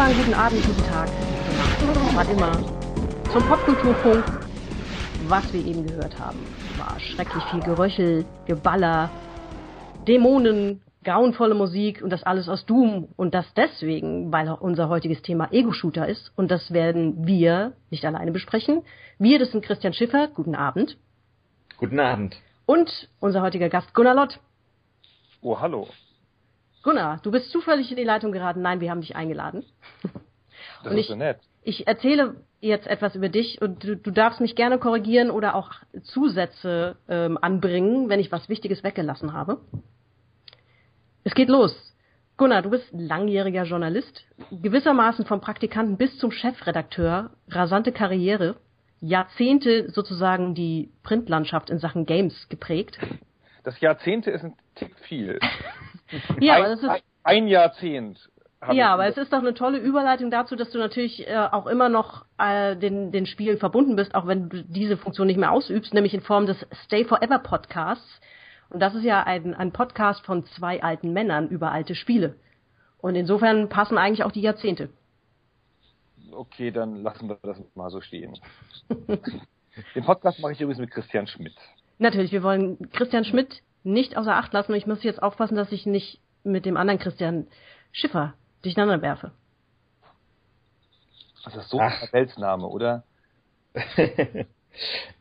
Wunderbaren guten Abend, guten Tag, gute Nacht, was immer. Zum Popkulturfunk. Was wir eben gehört haben, war schrecklich viel Geröchel, Geballer, Dämonen, grauenvolle Musik und das alles aus Doom und das deswegen, weil unser heutiges Thema Ego-Shooter ist und das werden wir nicht alleine besprechen. Wir, das sind Christian Schiffer, guten Abend. Guten Abend. Und unser heutiger Gast Gunnar Lott. Oh, hallo. Gunnar, du bist zufällig in die Leitung geraten. Nein, wir haben dich eingeladen. Das und ist ich, so nett. Ich erzähle jetzt etwas über dich und du, du darfst mich gerne korrigieren oder auch Zusätze ähm, anbringen, wenn ich was Wichtiges weggelassen habe. Es geht los. Gunnar, du bist langjähriger Journalist, gewissermaßen vom Praktikanten bis zum Chefredakteur, rasante Karriere, Jahrzehnte sozusagen die Printlandschaft in Sachen Games geprägt. Das Jahrzehnte ist ein Tick viel. ja, ein, aber das ist ein Jahrzehnt. Ja, aber es ist doch eine tolle Überleitung dazu, dass du natürlich äh, auch immer noch äh, den, den Spielen verbunden bist, auch wenn du diese Funktion nicht mehr ausübst, nämlich in Form des Stay Forever Podcasts. Und das ist ja ein, ein Podcast von zwei alten Männern über alte Spiele. Und insofern passen eigentlich auch die Jahrzehnte. Okay, dann lassen wir das mal so stehen. Den Podcast mache ich übrigens mit Christian Schmidt. Natürlich, wir wollen Christian Schmidt nicht außer Acht lassen und ich muss jetzt aufpassen, dass ich nicht mit dem anderen Christian Schiffer durcheinander werfe. Also das ist so ein Weltsname, oder?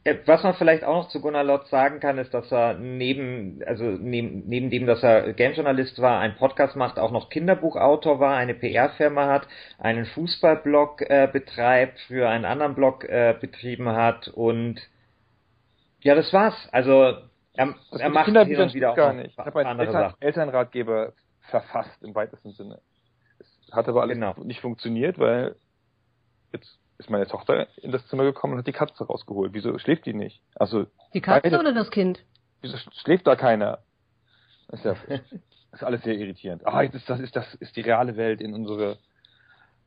Äh, was man vielleicht auch noch zu Gunnar Lott sagen kann, ist, dass er neben, also neben, neben dem, dass er Gamejournalist war, ein Podcast macht, auch noch Kinderbuchautor war, eine PR-Firma hat, einen Fußballblog äh, betreibt, für einen anderen Blog äh, betrieben hat und ja, das war's. Also er, das er macht hin und wieder auch gar nicht. Ich habe einen Eltern, Elternratgeber verfasst im weitesten Sinne. Es hat aber alles genau. nicht funktioniert, weil jetzt ist meine Tochter in das Zimmer gekommen und hat die Katze rausgeholt. Wieso schläft die nicht? Also die Katze beide, oder das Kind? Wieso schläft da keiner? Das ist, ja, das ist alles sehr irritierend. Ah, jetzt ist das ist das ist die reale Welt in unsere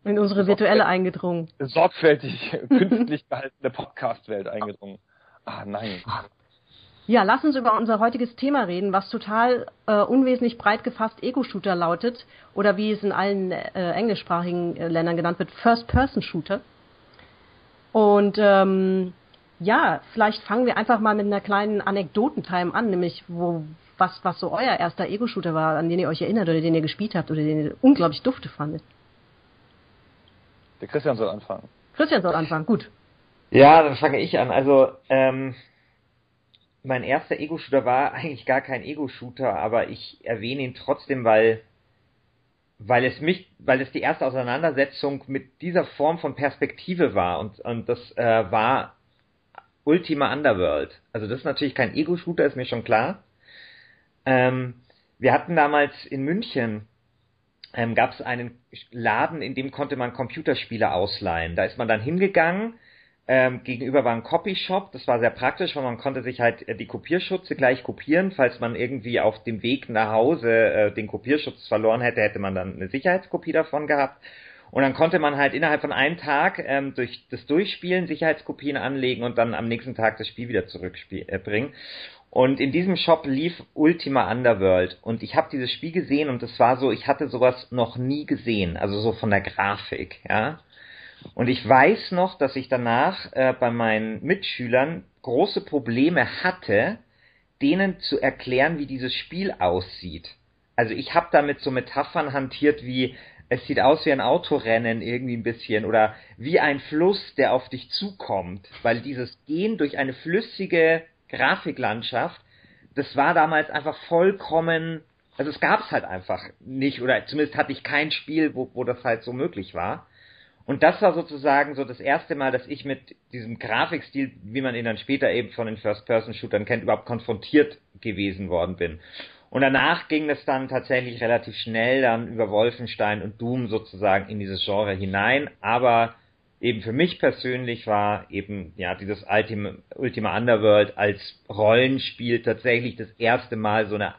in unsere virtuelle eingedrungen. Sorgfältig künstlich gehaltene Podcast-Welt eingedrungen. Ah, nein. Ja, lass uns über unser heutiges Thema reden, was total äh, unwesentlich breit gefasst Ego-Shooter lautet oder wie es in allen äh, englischsprachigen äh, Ländern genannt wird, First-Person-Shooter. Und ähm, ja, vielleicht fangen wir einfach mal mit einer kleinen Anekdotentime an, nämlich wo was was so euer erster Ego-Shooter war, an den ihr euch erinnert oder den ihr gespielt habt oder den ihr unglaublich dufte fandet. Der Christian soll anfangen. Christian soll anfangen, gut. Ja, dann fange ich an. Also ähm, mein erster Ego-Shooter war eigentlich gar kein Ego-Shooter, aber ich erwähne ihn trotzdem, weil weil es mich, weil es die erste Auseinandersetzung mit dieser Form von Perspektive war und und das äh, war Ultima Underworld. Also das ist natürlich kein Ego-Shooter, ist mir schon klar. Ähm, wir hatten damals in München ähm, gab es einen Laden, in dem konnte man Computerspiele ausleihen. Da ist man dann hingegangen ähm, gegenüber war ein Copyshop, das war sehr praktisch, weil man konnte sich halt äh, die Kopierschutze gleich kopieren. Falls man irgendwie auf dem Weg nach Hause äh, den Kopierschutz verloren hätte, hätte man dann eine Sicherheitskopie davon gehabt. Und dann konnte man halt innerhalb von einem Tag ähm, durch das Durchspielen Sicherheitskopien anlegen und dann am nächsten Tag das Spiel wieder zurückbringen. Äh, und in diesem Shop lief Ultima Underworld und ich habe dieses Spiel gesehen und es war so, ich hatte sowas noch nie gesehen, also so von der Grafik, ja. Und ich weiß noch, dass ich danach äh, bei meinen Mitschülern große Probleme hatte, denen zu erklären, wie dieses Spiel aussieht. Also ich habe damit so Metaphern hantiert wie es sieht aus wie ein Autorennen irgendwie ein bisschen oder wie ein Fluss, der auf dich zukommt, weil dieses Gehen durch eine flüssige Grafiklandschaft, das war damals einfach vollkommen, also es gab es halt einfach nicht oder zumindest hatte ich kein Spiel, wo, wo das halt so möglich war. Und das war sozusagen so das erste Mal, dass ich mit diesem Grafikstil, wie man ihn dann später eben von den First-Person-Shootern kennt, überhaupt konfrontiert gewesen worden bin. Und danach ging es dann tatsächlich relativ schnell dann über Wolfenstein und Doom sozusagen in dieses Genre hinein. Aber eben für mich persönlich war eben ja dieses Ultima, Ultima Underworld als Rollenspiel tatsächlich das erste Mal so eine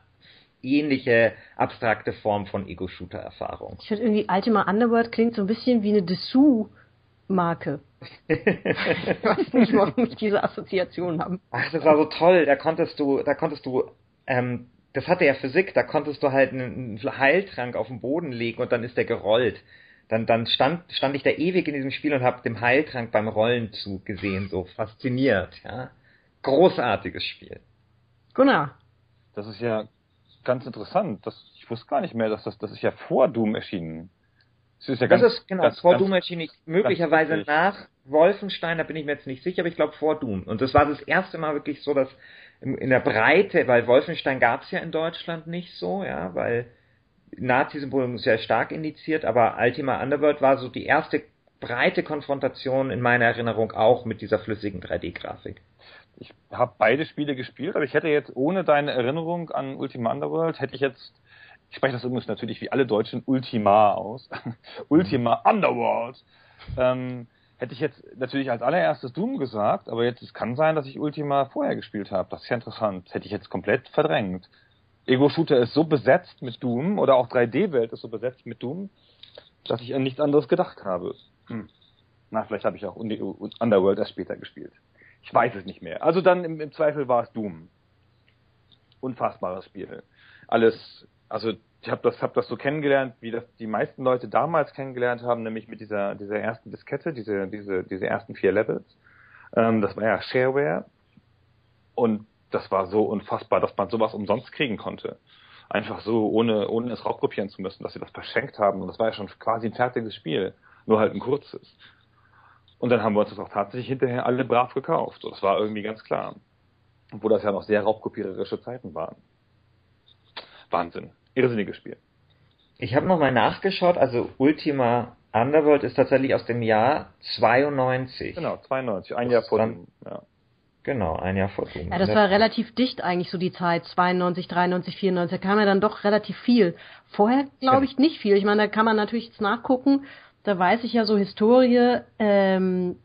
ähnliche abstrakte Form von Ego-Shooter-Erfahrung. Ich finde irgendwie Ultima Underworld klingt so ein bisschen wie eine Dessous-Marke. ich weiß nicht, warum ich diese Assoziation habe. Ach, das war so toll. Da konntest du, da konntest du, ähm, das hatte ja Physik, da konntest du halt einen Heiltrank auf den Boden legen und dann ist der gerollt. dann, dann stand, stand ich da ewig in diesem Spiel und habe dem Heiltrank beim Rollen zugesehen, so fasziniert, ja. Großartiges Spiel. Gunnar. Das ist ja ganz interessant. Das, ich wusste gar nicht mehr, dass das, das ist ja vor Doom erschienen. Das ist ja ganz, das ist genau ganz, vor ganz, Doom erschienen. Möglicherweise nach Wolfenstein, da bin ich mir jetzt nicht sicher, aber ich glaube vor Doom. Und das war das erste Mal wirklich so, dass in der Breite, weil Wolfenstein gab es ja in Deutschland nicht so, ja, weil Nazi-Symbolik sehr stark indiziert, aber Ultima Underworld war so die erste breite Konfrontation in meiner Erinnerung auch mit dieser flüssigen 3D-Grafik. Ich habe beide Spiele gespielt, aber ich hätte jetzt ohne deine Erinnerung an Ultima Underworld, hätte ich jetzt, ich spreche das übrigens natürlich wie alle Deutschen Ultima aus, Ultima Underworld, ähm, hätte ich jetzt natürlich als allererstes Doom gesagt, aber jetzt es kann sein, dass ich Ultima vorher gespielt habe. Das ist ja interessant. Das hätte ich jetzt komplett verdrängt. Ego-Shooter ist so besetzt mit Doom oder auch 3D-Welt ist so besetzt mit Doom, dass ich an nichts anderes gedacht habe. Hm. Na, vielleicht habe ich auch Underworld erst später gespielt. Ich weiß es nicht mehr. Also dann im, im Zweifel war es Doom. Unfassbares Spiel. Alles, also ich habe das, hab das so kennengelernt, wie das die meisten Leute damals kennengelernt haben, nämlich mit dieser, dieser ersten Diskette, diese, diese, diese ersten vier Levels. Ähm, das war ja Shareware. Und das war so unfassbar, dass man sowas umsonst kriegen konnte. Einfach so, ohne, ohne es raubkopieren zu müssen, dass sie das verschenkt haben. Und das war ja schon quasi ein fertiges Spiel, nur halt ein kurzes. Und dann haben wir uns das auch tatsächlich hinterher alle brav gekauft. Das war irgendwie ganz klar. Obwohl das ja noch sehr raubkopiererische Zeiten waren. Wahnsinn. Irrsinniges Spiel. Ich habe nochmal nachgeschaut, also Ultima Underworld ist tatsächlich aus dem Jahr 92. Genau, 92, ein das Jahr vor dem, ja. Genau, ein Jahr vor Doom. Ja, das war relativ dicht eigentlich so die Zeit, 92, 93, 94, da kam ja dann doch relativ viel. Vorher glaube ich nicht viel. Ich meine, da kann man natürlich jetzt nachgucken, da weiß ich ja so Historie, ähm,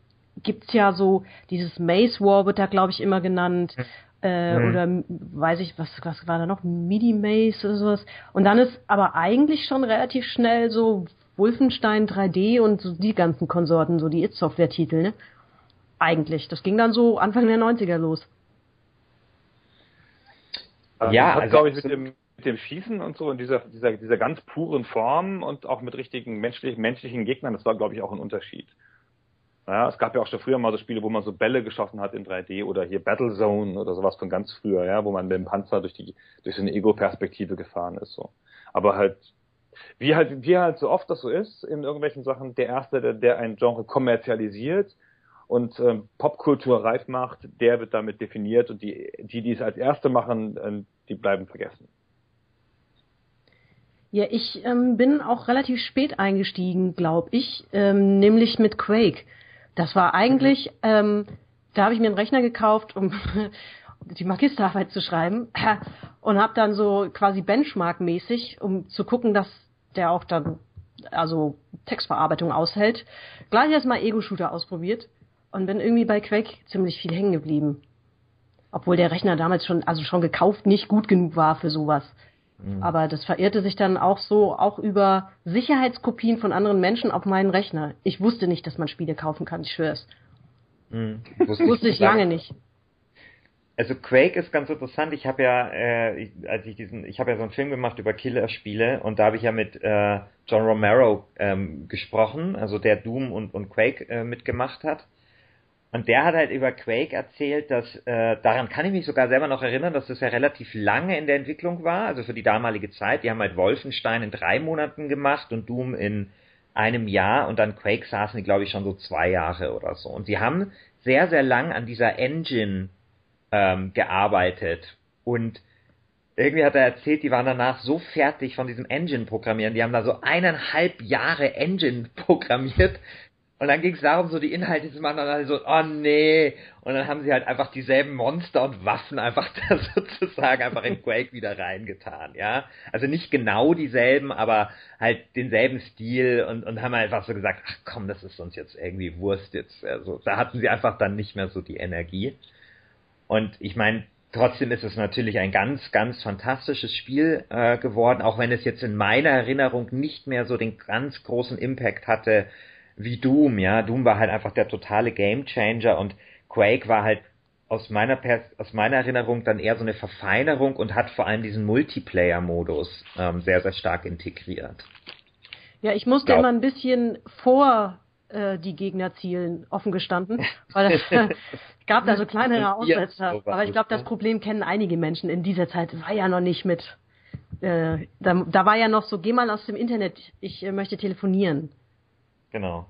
gibt's ja so, dieses Maze War wird da glaube ich immer genannt. Äh, mhm. Oder weiß ich, was, was war da noch? MIDI Maze oder sowas. Und dann ist aber eigentlich schon relativ schnell so Wolfenstein 3D und so die ganzen Konsorten, so die It-Software-Titel, ne? Eigentlich. Das ging dann so Anfang der 90er los. Ähm, ja, also glaube ich mit dem mit dem Schießen und so in dieser dieser dieser ganz puren Form und auch mit richtigen menschlichen menschlichen Gegnern, das war glaube ich auch ein Unterschied. Ja, es gab ja auch schon früher mal so Spiele, wo man so Bälle geschossen hat in 3D oder hier Battlezone oder sowas von ganz früher, ja, wo man mit dem Panzer durch die durch so eine Ego-Perspektive gefahren ist so. Aber halt wie halt wie halt so oft das so ist in irgendwelchen Sachen, der erste, der, der ein Genre kommerzialisiert, und ähm, Popkultur reif macht, der wird damit definiert und die, die, die es als Erste machen, äh, die bleiben vergessen. Ja, ich ähm, bin auch relativ spät eingestiegen, glaube ich, ähm, nämlich mit Quake. Das war eigentlich, ähm, da habe ich mir einen Rechner gekauft, um die Magisterarbeit zu schreiben und habe dann so quasi Benchmark-mäßig, um zu gucken, dass der auch dann also Textverarbeitung aushält, gleich erstmal Ego-Shooter ausprobiert und bin irgendwie bei Quake ziemlich viel hängen geblieben. Obwohl der Rechner damals schon, also schon gekauft, nicht gut genug war für sowas. Mhm. Aber das verirrte sich dann auch so, auch über Sicherheitskopien von anderen Menschen auf meinen Rechner. Ich wusste nicht, dass man Spiele kaufen kann, ich schwör's. Mhm. Wusste, wusste ich lange nicht. Also Quake ist ganz interessant. Ich habe ja, äh, ich, als ich diesen, ich habe ja so einen Film gemacht über Killerspiele und da habe ich ja mit äh, John Romero ähm, gesprochen, also der Doom und, und Quake äh, mitgemacht hat. Und der hat halt über Quake erzählt, dass, äh, daran kann ich mich sogar selber noch erinnern, dass das ja relativ lange in der Entwicklung war, also für die damalige Zeit. Die haben halt Wolfenstein in drei Monaten gemacht und Doom in einem Jahr und dann Quake saßen die, glaube ich, schon so zwei Jahre oder so. Und die haben sehr, sehr lang an dieser Engine ähm, gearbeitet. Und irgendwie hat er erzählt, die waren danach so fertig von diesem Engine-Programmieren, die haben da so eineinhalb Jahre Engine programmiert, und dann ging es darum, so die Inhalte zu machen und dann so, oh nee. Und dann haben sie halt einfach dieselben Monster und Waffen einfach da sozusagen einfach in Quake wieder reingetan, ja. Also nicht genau dieselben, aber halt denselben Stil und, und haben einfach so gesagt, ach komm, das ist uns jetzt irgendwie Wurst jetzt. Also da hatten sie einfach dann nicht mehr so die Energie. Und ich meine, trotzdem ist es natürlich ein ganz, ganz fantastisches Spiel äh, geworden, auch wenn es jetzt in meiner Erinnerung nicht mehr so den ganz großen Impact hatte, wie Doom, ja. Doom war halt einfach der totale Gamechanger und Quake war halt aus meiner Pers aus meiner Erinnerung dann eher so eine Verfeinerung und hat vor allem diesen Multiplayer-Modus ähm, sehr, sehr stark integriert. Ja, ich musste Glaub. immer ein bisschen vor äh, die Gegner zielen, offen gestanden, weil es gab da so kleinere Aussetzer. Aber ich glaube, das Problem kennen einige Menschen in dieser Zeit. War ja noch nicht mit, äh, da, da war ja noch so, geh mal aus dem Internet, ich äh, möchte telefonieren. Genau,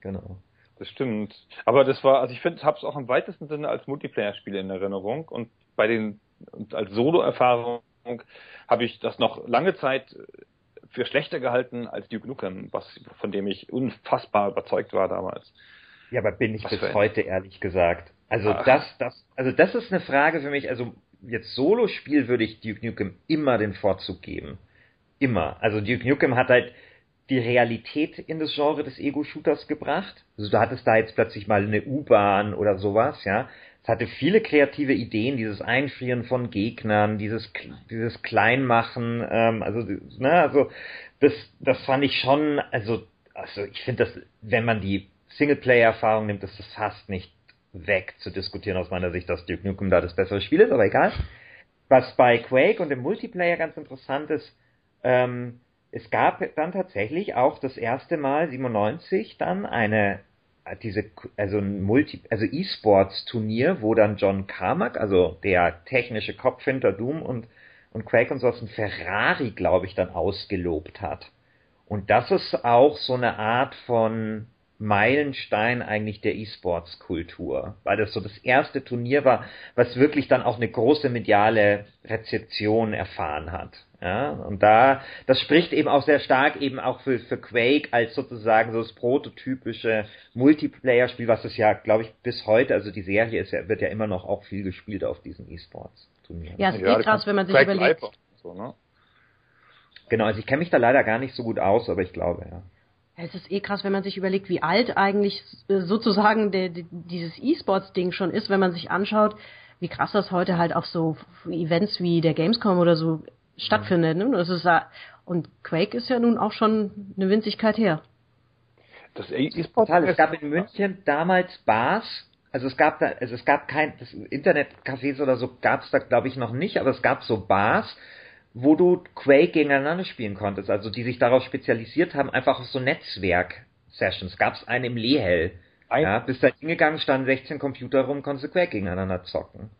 genau. Das stimmt. Aber das war, also ich finde, habe es auch im weitesten Sinne als Multiplayer-Spiel in Erinnerung und bei den und als Solo-Erfahrung habe ich das noch lange Zeit für schlechter gehalten als Duke Nukem, was, von dem ich unfassbar überzeugt war damals. Ja, aber bin ich was bis heute, ehrlich gesagt. Also Ach. das, das, also das ist eine Frage für mich, also jetzt Solo-Spiel würde ich Duke Nukem immer den Vorzug geben. Immer. Also Duke Nukem hat halt die Realität in das Genre des Ego-Shooters gebracht. Also du hattest da jetzt plötzlich mal eine U-Bahn oder sowas, ja. Es hatte viele kreative Ideen, dieses Einfrieren von Gegnern, dieses dieses Kleinmachen, ähm, also ne, also das das fand ich schon, also also ich finde das, wenn man die Singleplayer-Erfahrung nimmt, ist das fast nicht weg zu diskutieren aus meiner Sicht, dass Duke Nukem da das bessere Spiel ist, aber egal. Was bei Quake und dem Multiplayer ganz interessant ist, ähm, es gab dann tatsächlich auch das erste Mal 97 dann eine diese also ein Multi also E-Sports Turnier, wo dann John Carmack, also der technische Kopf hinter Doom und und Quake und so ein Ferrari, glaube ich, dann ausgelobt hat. Und das ist auch so eine Art von Meilenstein eigentlich der E-Sports-Kultur, weil das so das erste Turnier war, was wirklich dann auch eine große mediale Rezeption erfahren hat. Ja, und da, das spricht eben auch sehr stark eben auch für, für Quake als sozusagen so das prototypische Multiplayer-Spiel, was es ja, glaube ich, bis heute, also die Serie ist ja, wird ja immer noch auch viel gespielt auf diesen E-Sports-Turnieren. Ja, ist ja, eh krass, wenn man sich Quake überlegt. So, ne? Genau, also ich kenne mich da leider gar nicht so gut aus, aber ich glaube, ja. Es ist eh krass, wenn man sich überlegt, wie alt eigentlich äh, sozusagen der, dieses E-Sports-Ding schon ist, wenn man sich anschaut, wie krass das heute halt auf so Events wie der Gamescom oder so stattfindet. Ne? Das ist, und Quake ist ja nun auch schon eine Winzigkeit her. Das E-Sport es gab in München damals Bars, also es gab da, also es gab kein, das Internetcafés oder so gab es da glaube ich noch nicht, aber es gab so Bars, wo du Quake gegeneinander spielen konntest, also die sich darauf spezialisiert haben, einfach auf so Netzwerk-Sessions. Gab es einen im Lehel. Ein ja, bist da hingegangen, standen 16 Computer rum, konntest du Quake gegeneinander zocken.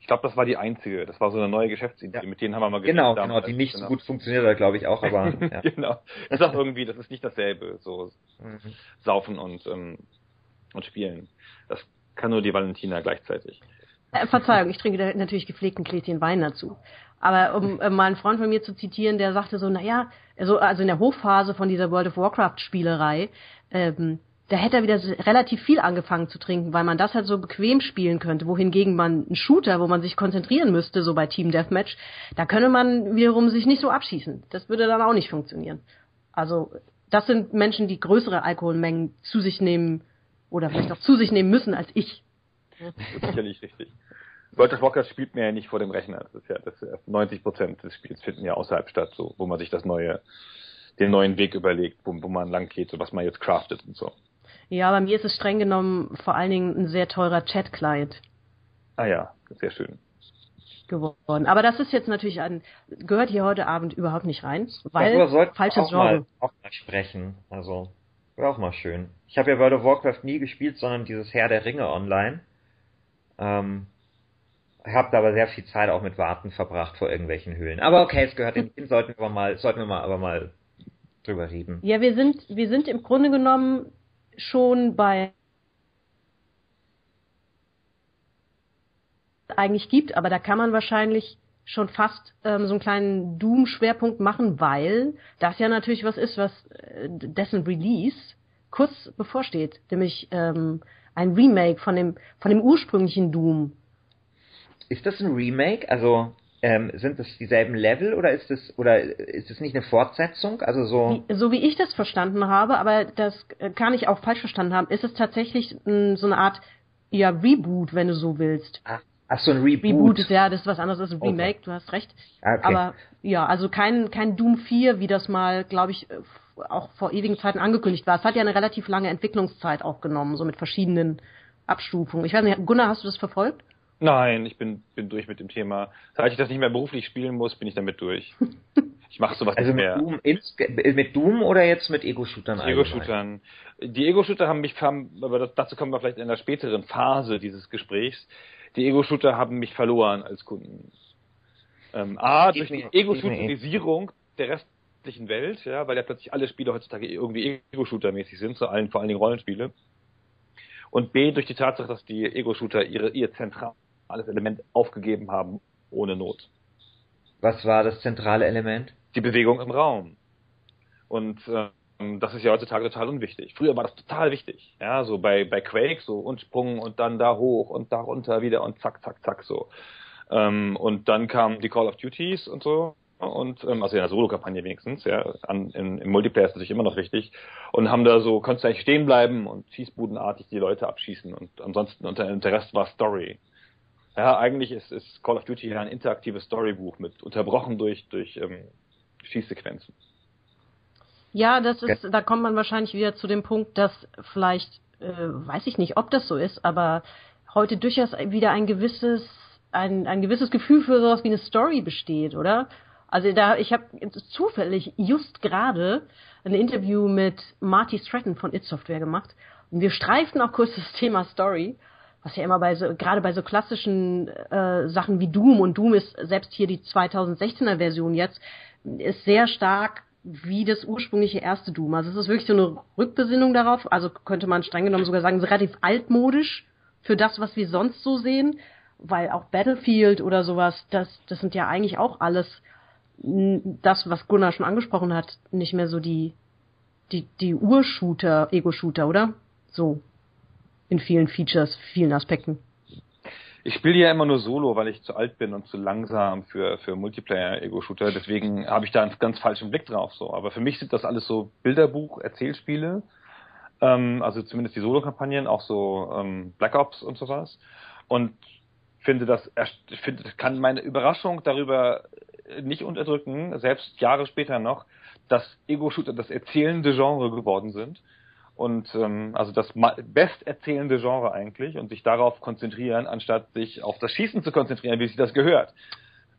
Ich glaube, das war die einzige. Das war so eine neue Geschäftsidee. Ja. Mit denen haben wir mal Genau, genau, die nicht genau. so gut funktioniert hat, glaube ich auch, aber. ja. genau. Das ist auch irgendwie, das ist nicht dasselbe, so mhm. saufen und, ähm, und spielen. Das kann nur die Valentina gleichzeitig. Äh, Verzeihung, ich trinke da natürlich gepflegten Gläschen Wein dazu. Aber um äh, mal einen Freund von mir zu zitieren, der sagte so, naja, also, also in der Hochphase von dieser World of Warcraft Spielerei, ähm, da hätte er wieder relativ viel angefangen zu trinken, weil man das halt so bequem spielen könnte, wohingegen man einen Shooter, wo man sich konzentrieren müsste, so bei Team Deathmatch, da könne man wiederum sich nicht so abschießen. Das würde dann auch nicht funktionieren. Also das sind Menschen, die größere Alkoholmengen zu sich nehmen oder vielleicht auch zu sich nehmen müssen als ich. Das ist sicherlich richtig. World of Warcraft spielt man ja nicht vor dem Rechner. Das ist ja, das ist ja 90 Prozent des Spiels finden ja außerhalb statt, so, wo man sich das neue, den neuen Weg überlegt, wo, wo man lang geht, so was man jetzt craftet und so. Ja, bei mir ist es streng genommen vor allen Dingen ein sehr teurer Chat-Client. Ah ja, sehr schön. Geworden. Aber das ist jetzt natürlich ein, gehört hier heute Abend überhaupt nicht rein, weil ja, falsches auch Genre. Mal, auch mal sprechen. Also, wäre auch mal schön. Ich habe ja World of Warcraft nie gespielt, sondern dieses Herr der Ringe online. Ähm, habt aber sehr viel Zeit auch mit Warten verbracht vor irgendwelchen Höhlen. Aber okay, es gehört in, sollten wir mal, sollten wir mal aber mal drüber reden. Ja, wir sind, wir sind im Grunde genommen schon bei eigentlich gibt, aber da kann man wahrscheinlich schon fast ähm, so einen kleinen Doom-Schwerpunkt machen, weil das ja natürlich was ist, was äh, dessen Release kurz bevorsteht, nämlich ähm, ein Remake von dem von dem ursprünglichen Doom ist das ein Remake? Also ähm, sind das dieselben Level oder ist das oder ist es nicht eine Fortsetzung? Also so wie, so wie ich das verstanden habe, aber das kann ich auch falsch verstanden haben, ist es tatsächlich m, so eine Art ja Reboot, wenn du so willst. Ach, ach so ein Reboot. Reboot ist ja das ist was anderes als ein Remake, okay. du hast recht. Ah, okay. Aber ja, also kein kein Doom 4, wie das mal, glaube ich, auch vor ewigen Zeiten angekündigt war. Es hat ja eine relativ lange Entwicklungszeit auch genommen, so mit verschiedenen Abstufungen. Ich weiß nicht, Gunnar, hast du das verfolgt? Nein, ich bin, bin durch mit dem Thema. Seit ich das nicht mehr beruflich spielen muss, bin ich damit durch. Ich mache sowas also nicht mehr. Doom, mit Doom oder jetzt mit Ego-Shootern? Ego-Shootern. Die Ego-Shooter haben mich, aber dazu kommen wir vielleicht in einer späteren Phase dieses Gesprächs. Die Ego-Shooter haben mich verloren als Kunden. Ähm, A, durch die Ego-Shooterisierung der restlichen Welt, ja, weil ja plötzlich alle Spiele heutzutage irgendwie Ego-Shooter-mäßig sind, allen, vor allen Dingen Rollenspiele. Und B, durch die Tatsache, dass die Ego-Shooter ihre, ihr zentrales Element aufgegeben haben, ohne Not. Was war das zentrale Element? Die Bewegung im Raum. Und ähm, das ist ja heutzutage total unwichtig. Früher war das total wichtig. Ja, so bei, bei Quake so und Sprung und dann da hoch und da runter wieder und zack, zack, zack so. Ähm, und dann kamen die Call of Duties und so und ähm, also in der Solo-Kampagne wenigstens, ja, an, in, im Multiplayer ist natürlich immer noch wichtig und haben da so, konntest du eigentlich stehen bleiben und schießbudenartig die Leute abschießen und ansonsten und der Rest war Story. Ja, eigentlich ist, ist Call of Duty ja ein interaktives Storybuch mit unterbrochen durch durch ähm, Schießsequenzen. Ja, das ist, da kommt man wahrscheinlich wieder zu dem Punkt, dass vielleicht, äh, weiß ich nicht, ob das so ist, aber heute durchaus wieder ein gewisses ein, ein gewisses Gefühl für sowas wie eine Story besteht, oder? Also da, ich habe zufällig just gerade ein Interview mit Marty Stratton von It Software gemacht und wir streiften auch kurz das Thema Story, was ja immer bei so, gerade bei so klassischen äh, Sachen wie Doom und Doom ist selbst hier die 2016er Version jetzt ist sehr stark wie das ursprüngliche erste Doom. Also es ist wirklich so eine Rückbesinnung darauf. Also könnte man streng genommen sogar sagen, relativ altmodisch für das, was wir sonst so sehen weil auch Battlefield oder sowas, das, das sind ja eigentlich auch alles das, was Gunnar schon angesprochen hat, nicht mehr so die, die, die Urshooter, Ego-Shooter, oder? So. In vielen Features, vielen Aspekten. Ich spiele ja immer nur Solo, weil ich zu alt bin und zu langsam für, für Multiplayer-Ego-Shooter. Deswegen habe ich da einen ganz falschen Blick drauf. So. Aber für mich sind das alles so Bilderbuch, Erzählspiele. Ähm, also zumindest die Solo-Kampagnen, auch so ähm, Black Ops und sowas. Und finde das, ich finde, kann meine Überraschung darüber nicht unterdrücken, selbst Jahre später noch, dass Ego-Shooter das erzählende Genre geworden sind. Und ähm, also das besterzählende Genre eigentlich und sich darauf konzentrieren, anstatt sich auf das Schießen zu konzentrieren, wie sich das gehört.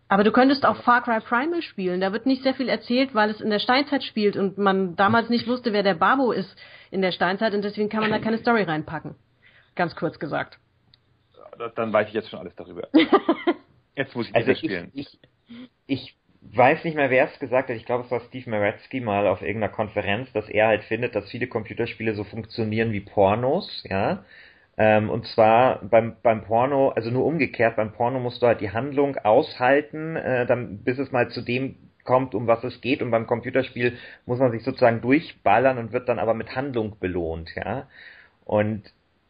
Aber du könntest auch Far Cry Primal spielen. Da wird nicht sehr viel erzählt, weil es in der Steinzeit spielt und man damals nicht wusste, wer der Babo ist in der Steinzeit und deswegen kann man da keine Story reinpacken. Ganz kurz gesagt dann weiß ich jetzt schon alles darüber. jetzt muss ich also ich, spielen. Ich, ich weiß nicht mehr, wer es gesagt hat. Ich glaube, es war Steve Maretsky mal auf irgendeiner Konferenz, dass er halt findet, dass viele Computerspiele so funktionieren wie Pornos, ja. Ähm, und zwar beim, beim Porno, also nur umgekehrt, beim Porno musst du halt die Handlung aushalten, äh, dann, bis es mal zu dem kommt, um was es geht. Und beim Computerspiel muss man sich sozusagen durchballern und wird dann aber mit Handlung belohnt, ja. Und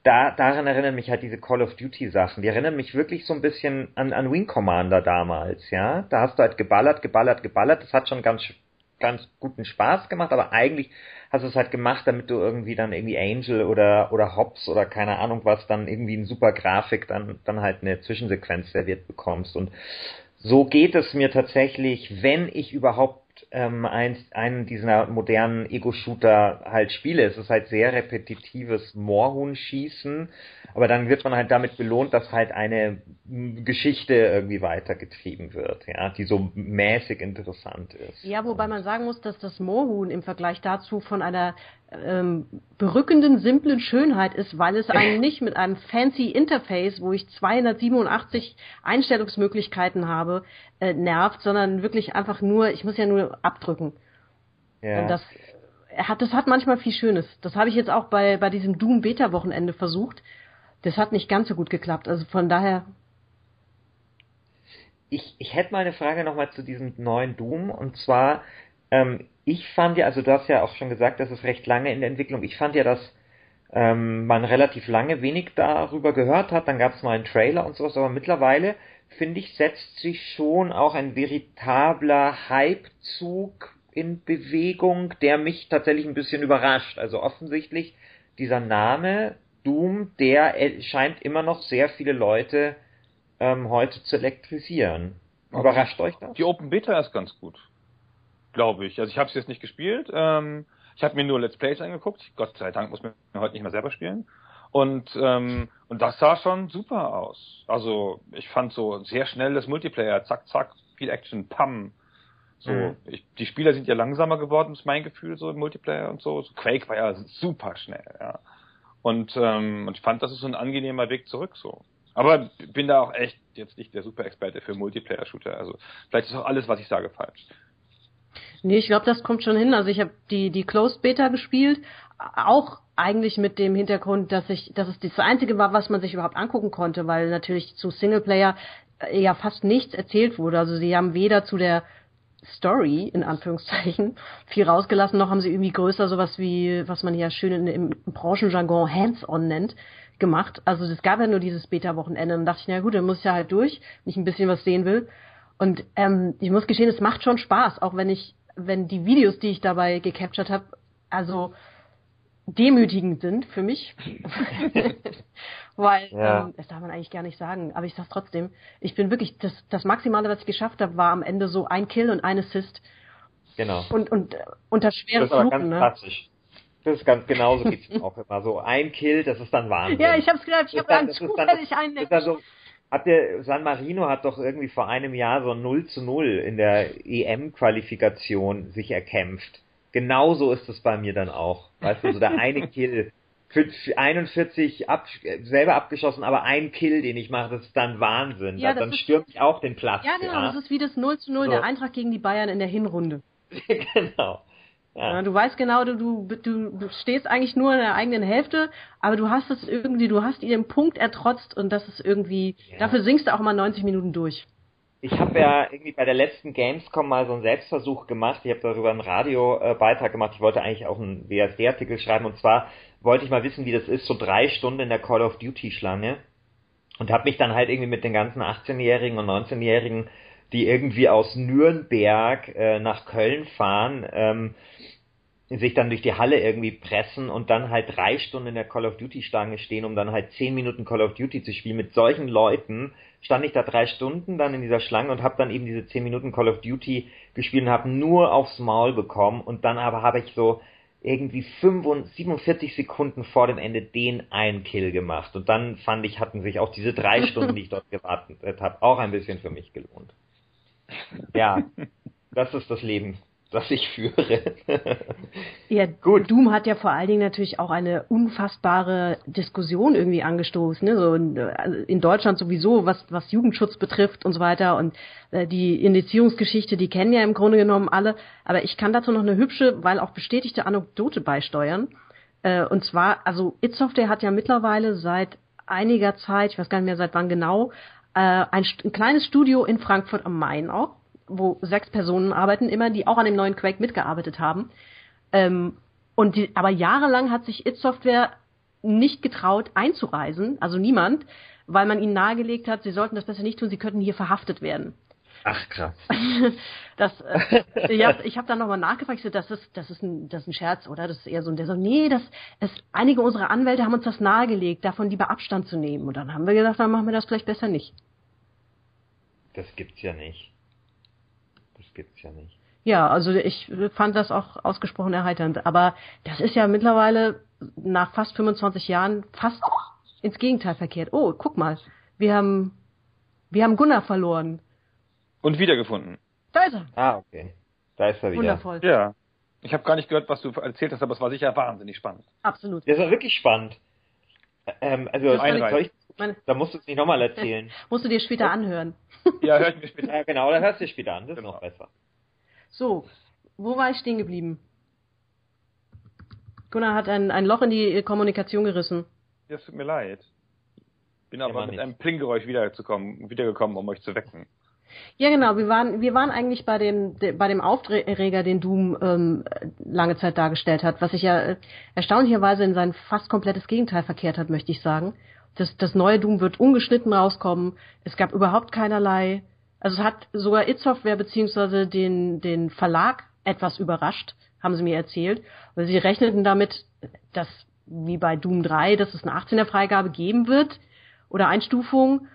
da, daran erinnern mich halt diese Call of Duty Sachen. Die erinnern mich wirklich so ein bisschen an, an Wing Commander damals, ja. Da hast du halt geballert, geballert, geballert. Das hat schon ganz, ganz guten Spaß gemacht, aber eigentlich hast du es halt gemacht, damit du irgendwie dann irgendwie Angel oder, oder Hobbs oder keine Ahnung was dann irgendwie in super Grafik dann, dann halt eine Zwischensequenz serviert bekommst. Und so geht es mir tatsächlich, wenn ich überhaupt ähm, ein, einen dieser modernen Ego-Shooter halt spiele. Es ist halt sehr repetitives Moorhuhn-Schießen, aber dann wird man halt damit belohnt, dass halt eine Geschichte irgendwie weitergetrieben wird, ja, die so mäßig interessant ist. Ja, wobei man sagen muss, dass das Moorhuhn im Vergleich dazu von einer ähm, berückenden, simplen Schönheit ist, weil es einen nicht mit einem fancy Interface, wo ich 287 Einstellungsmöglichkeiten habe, äh, nervt, sondern wirklich einfach nur, ich muss ja nur abdrücken. Ja. Und das hat, das hat manchmal viel Schönes. Das habe ich jetzt auch bei, bei diesem Doom Beta Wochenende versucht. Das hat nicht ganz so gut geklappt. Also von daher. Ich, ich hätte mal eine Frage nochmal zu diesem neuen Doom und zwar, ähm, ich fand ja, also du hast ja auch schon gesagt, das ist recht lange in der Entwicklung. Ich fand ja, dass ähm, man relativ lange wenig darüber gehört hat. Dann gab es mal einen Trailer und sowas, aber mittlerweile finde ich, setzt sich schon auch ein veritabler Hypezug in Bewegung, der mich tatsächlich ein bisschen überrascht. Also offensichtlich dieser Name Doom, der scheint immer noch sehr viele Leute ähm, heute zu elektrisieren. Überrascht euch das? Die Open Beta ist ganz gut glaube ich. Also ich habe es jetzt nicht gespielt. Ähm, ich habe mir nur Let's Plays angeguckt. Gott sei Dank muss man heute nicht mehr selber spielen. Und ähm, und das sah schon super aus. Also ich fand so sehr schnelles Multiplayer, zack zack, viel Action, pam. So, mhm. ich, die Spieler sind ja langsamer geworden, ist mein Gefühl, so im Multiplayer und so. so Quake war ja super schnell, ja. Und, ähm, und ich fand, das ist so ein angenehmer Weg zurück, so. Aber bin da auch echt jetzt nicht der Super-Experte für Multiplayer-Shooter. Also vielleicht ist auch alles, was ich sage, falsch. Nee, ich glaube, das kommt schon hin. Also ich habe die, die Closed Beta gespielt, auch eigentlich mit dem Hintergrund, dass ich, dass es das Einzige war, was man sich überhaupt angucken konnte, weil natürlich zu Singleplayer äh, ja fast nichts erzählt wurde. Also sie haben weder zu der Story, in Anführungszeichen, viel rausgelassen, noch haben sie irgendwie größer sowas wie, was man hier schön in, im Branchenjargon Hands-on nennt, gemacht. Also es gab ja nur dieses Beta-Wochenende und dachte ich, na gut, dann muss ich ja halt durch, wenn ich ein bisschen was sehen will. Und ähm, ich muss gestehen, es macht schon Spaß, auch wenn ich, wenn die Videos, die ich dabei gecaptured habe, also demütigend sind für mich. Weil, ja. ähm, das darf man eigentlich gar nicht sagen, aber ich sag's trotzdem. Ich bin wirklich, das, das Maximale, was ich geschafft habe, war am Ende so ein Kill und ein Assist. Genau. Und, und äh, unter schweren Das ist aber ganz ne? Das ist ganz genauso geht's auch immer so. Ein Kill, das ist dann Wahnsinn. Ja, ich hab's gedacht, ich habe dann zufällig einen ist dann so, hat der San Marino hat doch irgendwie vor einem Jahr so 0 zu 0 in der EM-Qualifikation sich erkämpft genauso ist es bei mir dann auch. Weißt du, so der eine Kill. Für 41 ab, selber abgeschossen, aber ein Kill, den ich mache, das ist dann Wahnsinn. Ja, dann stürmt ich auch den Platz. Ja, genau, ja. das ist wie das 0 zu 0 so. der Eintracht gegen die Bayern in der Hinrunde. genau. Ja. Ja, du weißt genau, du, du, du stehst eigentlich nur in der eigenen Hälfte, aber du hast es irgendwie, du hast ihren Punkt ertrotzt und das ist irgendwie, dafür singst du auch mal 90 Minuten durch ich habe ja irgendwie bei der letzten Gamescom mal so einen Selbstversuch gemacht. Ich habe darüber einen Radiobeitrag gemacht. Ich wollte eigentlich auch einen WSD-Artikel schreiben. Und zwar wollte ich mal wissen, wie das ist, so drei Stunden in der Call of Duty-Schlange. Und habe mich dann halt irgendwie mit den ganzen 18-Jährigen und 19-Jährigen, die irgendwie aus Nürnberg äh, nach Köln fahren, ähm, sich dann durch die Halle irgendwie pressen und dann halt drei Stunden in der Call of Duty Stange stehen, um dann halt zehn Minuten Call of Duty zu spielen. Mit solchen Leuten stand ich da drei Stunden dann in dieser Schlange und habe dann eben diese zehn Minuten Call of Duty gespielt und habe nur aufs Maul bekommen und dann aber habe ich so irgendwie 45, 47 Sekunden vor dem Ende den einen Kill gemacht und dann fand ich, hatten sich auch diese drei Stunden, die ich dort gewartet habe, auch ein bisschen für mich gelohnt. Ja, das ist das Leben das ich führe. ja, gut. Doom hat ja vor allen Dingen natürlich auch eine unfassbare Diskussion irgendwie angestoßen, ne? so in, also in Deutschland sowieso, was, was Jugendschutz betrifft und so weiter und äh, die Indizierungsgeschichte, die kennen ja im Grunde genommen alle, aber ich kann dazu noch eine hübsche, weil auch bestätigte Anekdote beisteuern. Äh, und zwar, also It Software hat ja mittlerweile seit einiger Zeit, ich weiß gar nicht mehr seit wann genau, äh, ein, ein kleines Studio in Frankfurt am Main auch wo sechs Personen arbeiten, immer, die auch an dem neuen Quake mitgearbeitet haben. Ähm, und die, aber jahrelang hat sich It Software nicht getraut einzureisen, also niemand, weil man ihnen nahegelegt hat, sie sollten das besser nicht tun, sie könnten hier verhaftet werden. Ach krass. das, äh, ja, ich habe dann nochmal nachgefragt, so, das ist, das ist ein, das ist ein Scherz, oder? Das ist eher so, der so, nee, das, das, einige unserer Anwälte haben uns das nahegelegt, davon lieber Abstand zu nehmen. Und dann haben wir gesagt, dann machen wir das vielleicht besser nicht. Das gibt's ja nicht gibt's ja nicht. Ja, also ich fand das auch ausgesprochen erheiternd. Aber das ist ja mittlerweile nach fast 25 Jahren fast ins Gegenteil verkehrt. Oh, guck mal, wir haben, wir haben Gunnar verloren. Und wiedergefunden. Da ist er. Ah, okay. Da ist er wieder. Wundervoll. Ja. Ich habe gar nicht gehört, was du erzählt hast, aber es war sicher wahnsinnig spannend. Absolut. Das war wirklich spannend. Ähm, also, soll ich, da musst du es nicht nochmal erzählen. musst du dir später anhören. ja, hör ich mir später. Ja, genau, da hörst du dir später an. Das genau. ist noch besser. So, wo war ich stehen geblieben? Gunnar hat ein, ein Loch in die Kommunikation gerissen. Ja, es tut mir leid. Bin aber mit nicht. einem Plinggeräusch wiedergekommen, wiedergekommen, um euch zu wecken. Ja, genau. Wir waren, wir waren eigentlich bei dem, de, bei dem Aufreger, den Doom ähm, lange Zeit dargestellt hat, was sich ja äh, erstaunlicherweise in sein fast komplettes Gegenteil verkehrt hat, möchte ich sagen. Das, das neue Doom wird ungeschnitten rauskommen. Es gab überhaupt keinerlei, also es hat sogar It Software beziehungsweise den, den Verlag etwas überrascht, haben sie mir erzählt, weil sie rechneten damit, dass wie bei Doom 3, dass es eine 18er Freigabe geben wird oder Einstufung,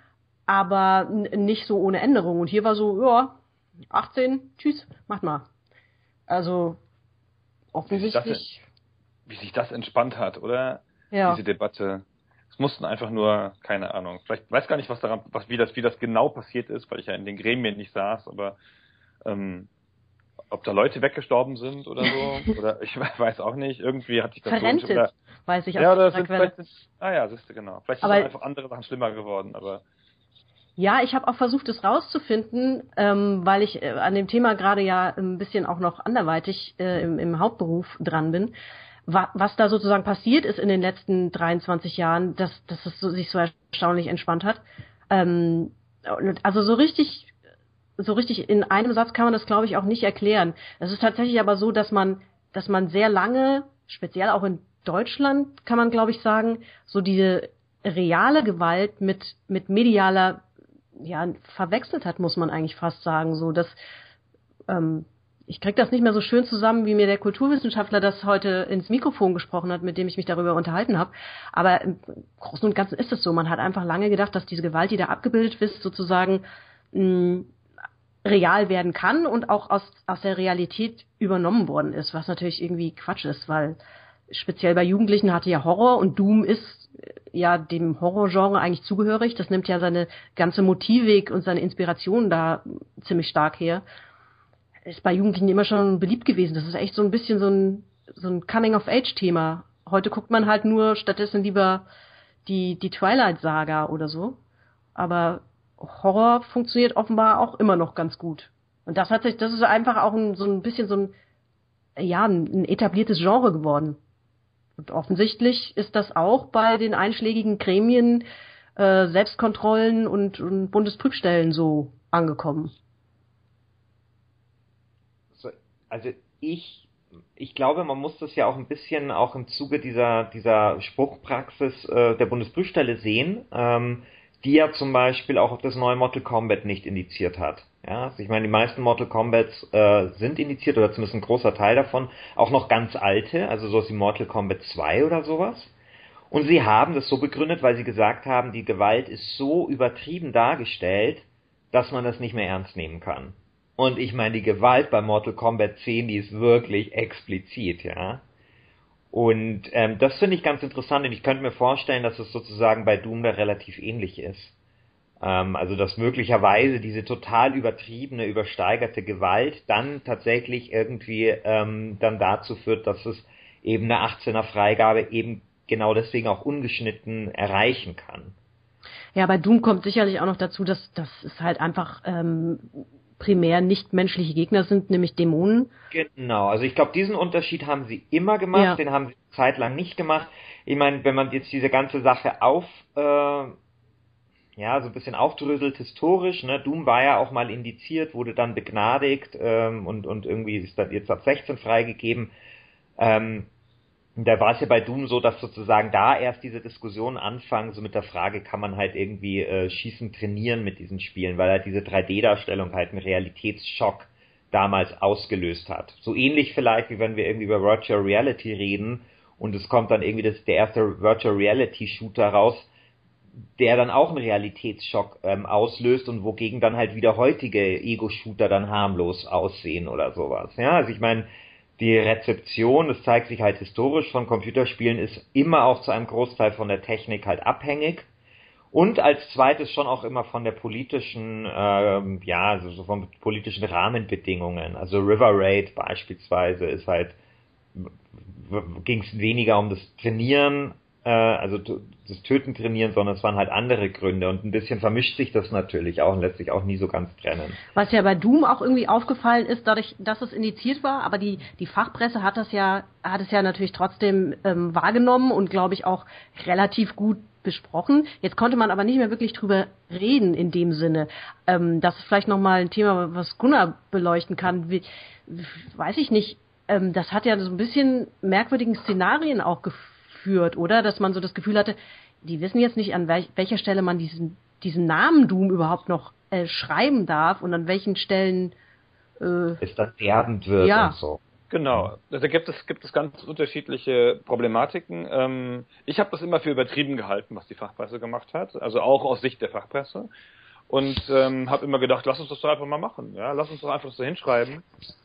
aber nicht so ohne Änderung. Und hier war so, ja, 18, tschüss, macht mal. Also offensichtlich. Wie sich das, wie sich das entspannt hat, oder? Ja. Diese Debatte. Es mussten einfach nur, keine Ahnung, vielleicht weiß gar nicht, was daran, was, wie das, wie das genau passiert ist, weil ich ja in den Gremien nicht saß, aber ähm, ob da Leute weggestorben sind oder so. oder ich weiß auch nicht. Irgendwie hat sich das Verrentet, so, oder, weiß ich auch Ja, oder sind vielleicht, ah ja, siehst du, genau. Vielleicht aber, sind einfach andere Sachen schlimmer geworden, aber. Ja, ich habe auch versucht, es rauszufinden, ähm, weil ich äh, an dem Thema gerade ja ein bisschen auch noch anderweitig äh, im, im Hauptberuf dran bin. Wa was da sozusagen passiert ist in den letzten 23 Jahren, dass, dass es so, sich so erstaunlich entspannt hat. Ähm, also so richtig so richtig in einem Satz kann man das, glaube ich, auch nicht erklären. Es ist tatsächlich aber so, dass man, dass man sehr lange, speziell auch in Deutschland, kann man, glaube ich, sagen, so diese reale Gewalt mit, mit medialer, ja, verwechselt hat, muss man eigentlich fast sagen. So, dass, ähm, ich krieg das nicht mehr so schön zusammen, wie mir der Kulturwissenschaftler das heute ins Mikrofon gesprochen hat, mit dem ich mich darüber unterhalten habe. Aber im Großen und Ganzen ist es so. Man hat einfach lange gedacht, dass diese Gewalt, die da abgebildet ist, sozusagen mh, real werden kann und auch aus, aus der Realität übernommen worden ist, was natürlich irgendwie Quatsch ist, weil speziell bei Jugendlichen hatte ja Horror und Doom ist ja dem Horrorgenre eigentlich zugehörig. Das nimmt ja seine ganze Motivik und seine Inspiration da ziemlich stark her. Ist bei Jugendlichen immer schon beliebt gewesen. Das ist echt so ein bisschen so ein, so ein Coming-of-Age-Thema. Heute guckt man halt nur stattdessen lieber die, die Twilight-Saga oder so. Aber Horror funktioniert offenbar auch immer noch ganz gut. Und das hat sich, das ist einfach auch ein, so ein bisschen so ein, ja, ein etabliertes Genre geworden. Und offensichtlich ist das auch bei den einschlägigen Gremien, äh, Selbstkontrollen und, und Bundesprüfstellen so angekommen. Also ich, ich glaube, man muss das ja auch ein bisschen auch im Zuge dieser, dieser Spruchpraxis äh, der Bundesprüfstelle sehen. Ähm, die ja zum Beispiel auch das neue Mortal Kombat nicht indiziert hat. Ja, ich meine, die meisten Mortal Kombats äh, sind indiziert oder zumindest ein großer Teil davon, auch noch ganz alte, also sowas wie Mortal Kombat 2 oder sowas. Und sie haben das so begründet, weil sie gesagt haben, die Gewalt ist so übertrieben dargestellt, dass man das nicht mehr ernst nehmen kann. Und ich meine, die Gewalt bei Mortal Kombat 10, die ist wirklich explizit, ja. Und ähm, das finde ich ganz interessant und ich könnte mir vorstellen, dass es sozusagen bei Doom da relativ ähnlich ist. Ähm, also dass möglicherweise diese total übertriebene, übersteigerte Gewalt dann tatsächlich irgendwie ähm, dann dazu führt, dass es eben eine 18er Freigabe eben genau deswegen auch ungeschnitten erreichen kann. Ja, bei Doom kommt sicherlich auch noch dazu, dass das ist halt einfach ähm, primär nicht menschliche Gegner sind, nämlich Dämonen. Genau, also ich glaube, diesen Unterschied haben sie immer gemacht, ja. den haben sie zeitlang nicht gemacht. Ich meine, wenn man jetzt diese ganze Sache auf, äh, ja, so ein bisschen aufdröselt historisch, ne, Doom war ja auch mal indiziert, wurde dann begnadigt ähm, und, und irgendwie ist dann jetzt ab 16 freigegeben. Ähm, da war es ja bei Doom so, dass sozusagen da erst diese Diskussion anfangen, so mit der Frage, kann man halt irgendwie äh, Schießen trainieren mit diesen Spielen, weil halt diese 3D-Darstellung halt einen Realitätsschock damals ausgelöst hat. So ähnlich vielleicht, wie wenn wir irgendwie über Virtual Reality reden und es kommt dann irgendwie das, der erste Virtual Reality Shooter raus, der dann auch einen Realitätsschock ähm, auslöst und wogegen dann halt wieder heutige Ego-Shooter dann harmlos aussehen oder sowas. Ja, also ich meine, die Rezeption, das zeigt sich halt historisch von Computerspielen, ist immer auch zu einem Großteil von der Technik halt abhängig. Und als zweites schon auch immer von der politischen, ähm, ja, also so von politischen Rahmenbedingungen. Also River Raid beispielsweise ist halt, ging es weniger um das Trainieren äh, also das Töten trainieren, sondern es waren halt andere Gründe und ein bisschen vermischt sich das natürlich auch und lässt sich auch nie so ganz trennen. Was ja bei Doom auch irgendwie aufgefallen ist, dadurch, dass es indiziert war, aber die, die Fachpresse hat das ja, hat es ja natürlich trotzdem ähm, wahrgenommen und glaube ich auch relativ gut besprochen. Jetzt konnte man aber nicht mehr wirklich drüber reden in dem Sinne. Ähm, das ist vielleicht nochmal ein Thema, was Gunnar beleuchten kann. Wie, weiß ich nicht. Ähm, das hat ja so ein bisschen merkwürdigen Szenarien auch geführt führt, oder? Dass man so das Gefühl hatte, die wissen jetzt nicht, an welch, welcher Stelle man diesen, diesen Namen Doom überhaupt noch äh, schreiben darf und an welchen Stellen äh, es dann werbend wird ja. und so. Genau, also gibt es gibt es ganz unterschiedliche Problematiken. Ähm, ich habe das immer für übertrieben gehalten, was die Fachpresse gemacht hat, also auch aus Sicht der Fachpresse und ähm, habe immer gedacht, lass uns das doch einfach mal machen, ja, lass uns doch einfach so hinschreiben.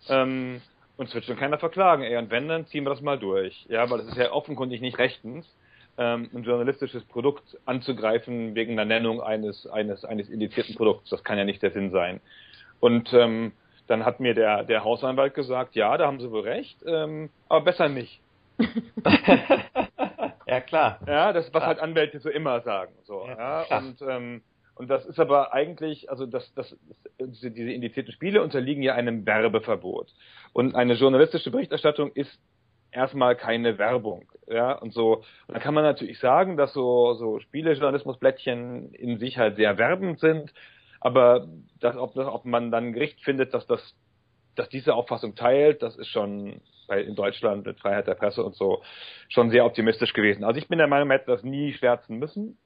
Ähm, uns wird schon keiner verklagen, ey. Und wenn, dann ziehen wir das mal durch. Ja, weil es ist ja offenkundig nicht rechtens, ähm, ein journalistisches Produkt anzugreifen wegen der Nennung eines, eines, eines indizierten Produkts. Das kann ja nicht der Sinn sein. Und ähm, dann hat mir der, der Hausanwalt gesagt, ja, da haben sie wohl recht, ähm, aber besser nicht. ja, klar. Ja, das, was klar. halt Anwälte so immer sagen. So, ja, ja und, ähm, und das ist aber eigentlich, also das, das, diese indizierten Spiele unterliegen ja einem Werbeverbot. Und eine journalistische Berichterstattung ist erstmal keine Werbung. Ja, und so, und dann kann man natürlich sagen, dass so, so Spielejournalismusblättchen in sich halt sehr werbend sind, aber das, ob, ob man dann ein Gericht findet, dass das, dass diese Auffassung teilt, das ist schon bei, in Deutschland mit Freiheit der Presse und so schon sehr optimistisch gewesen. Also ich bin der Meinung, man hätte das nie schwärzen müssen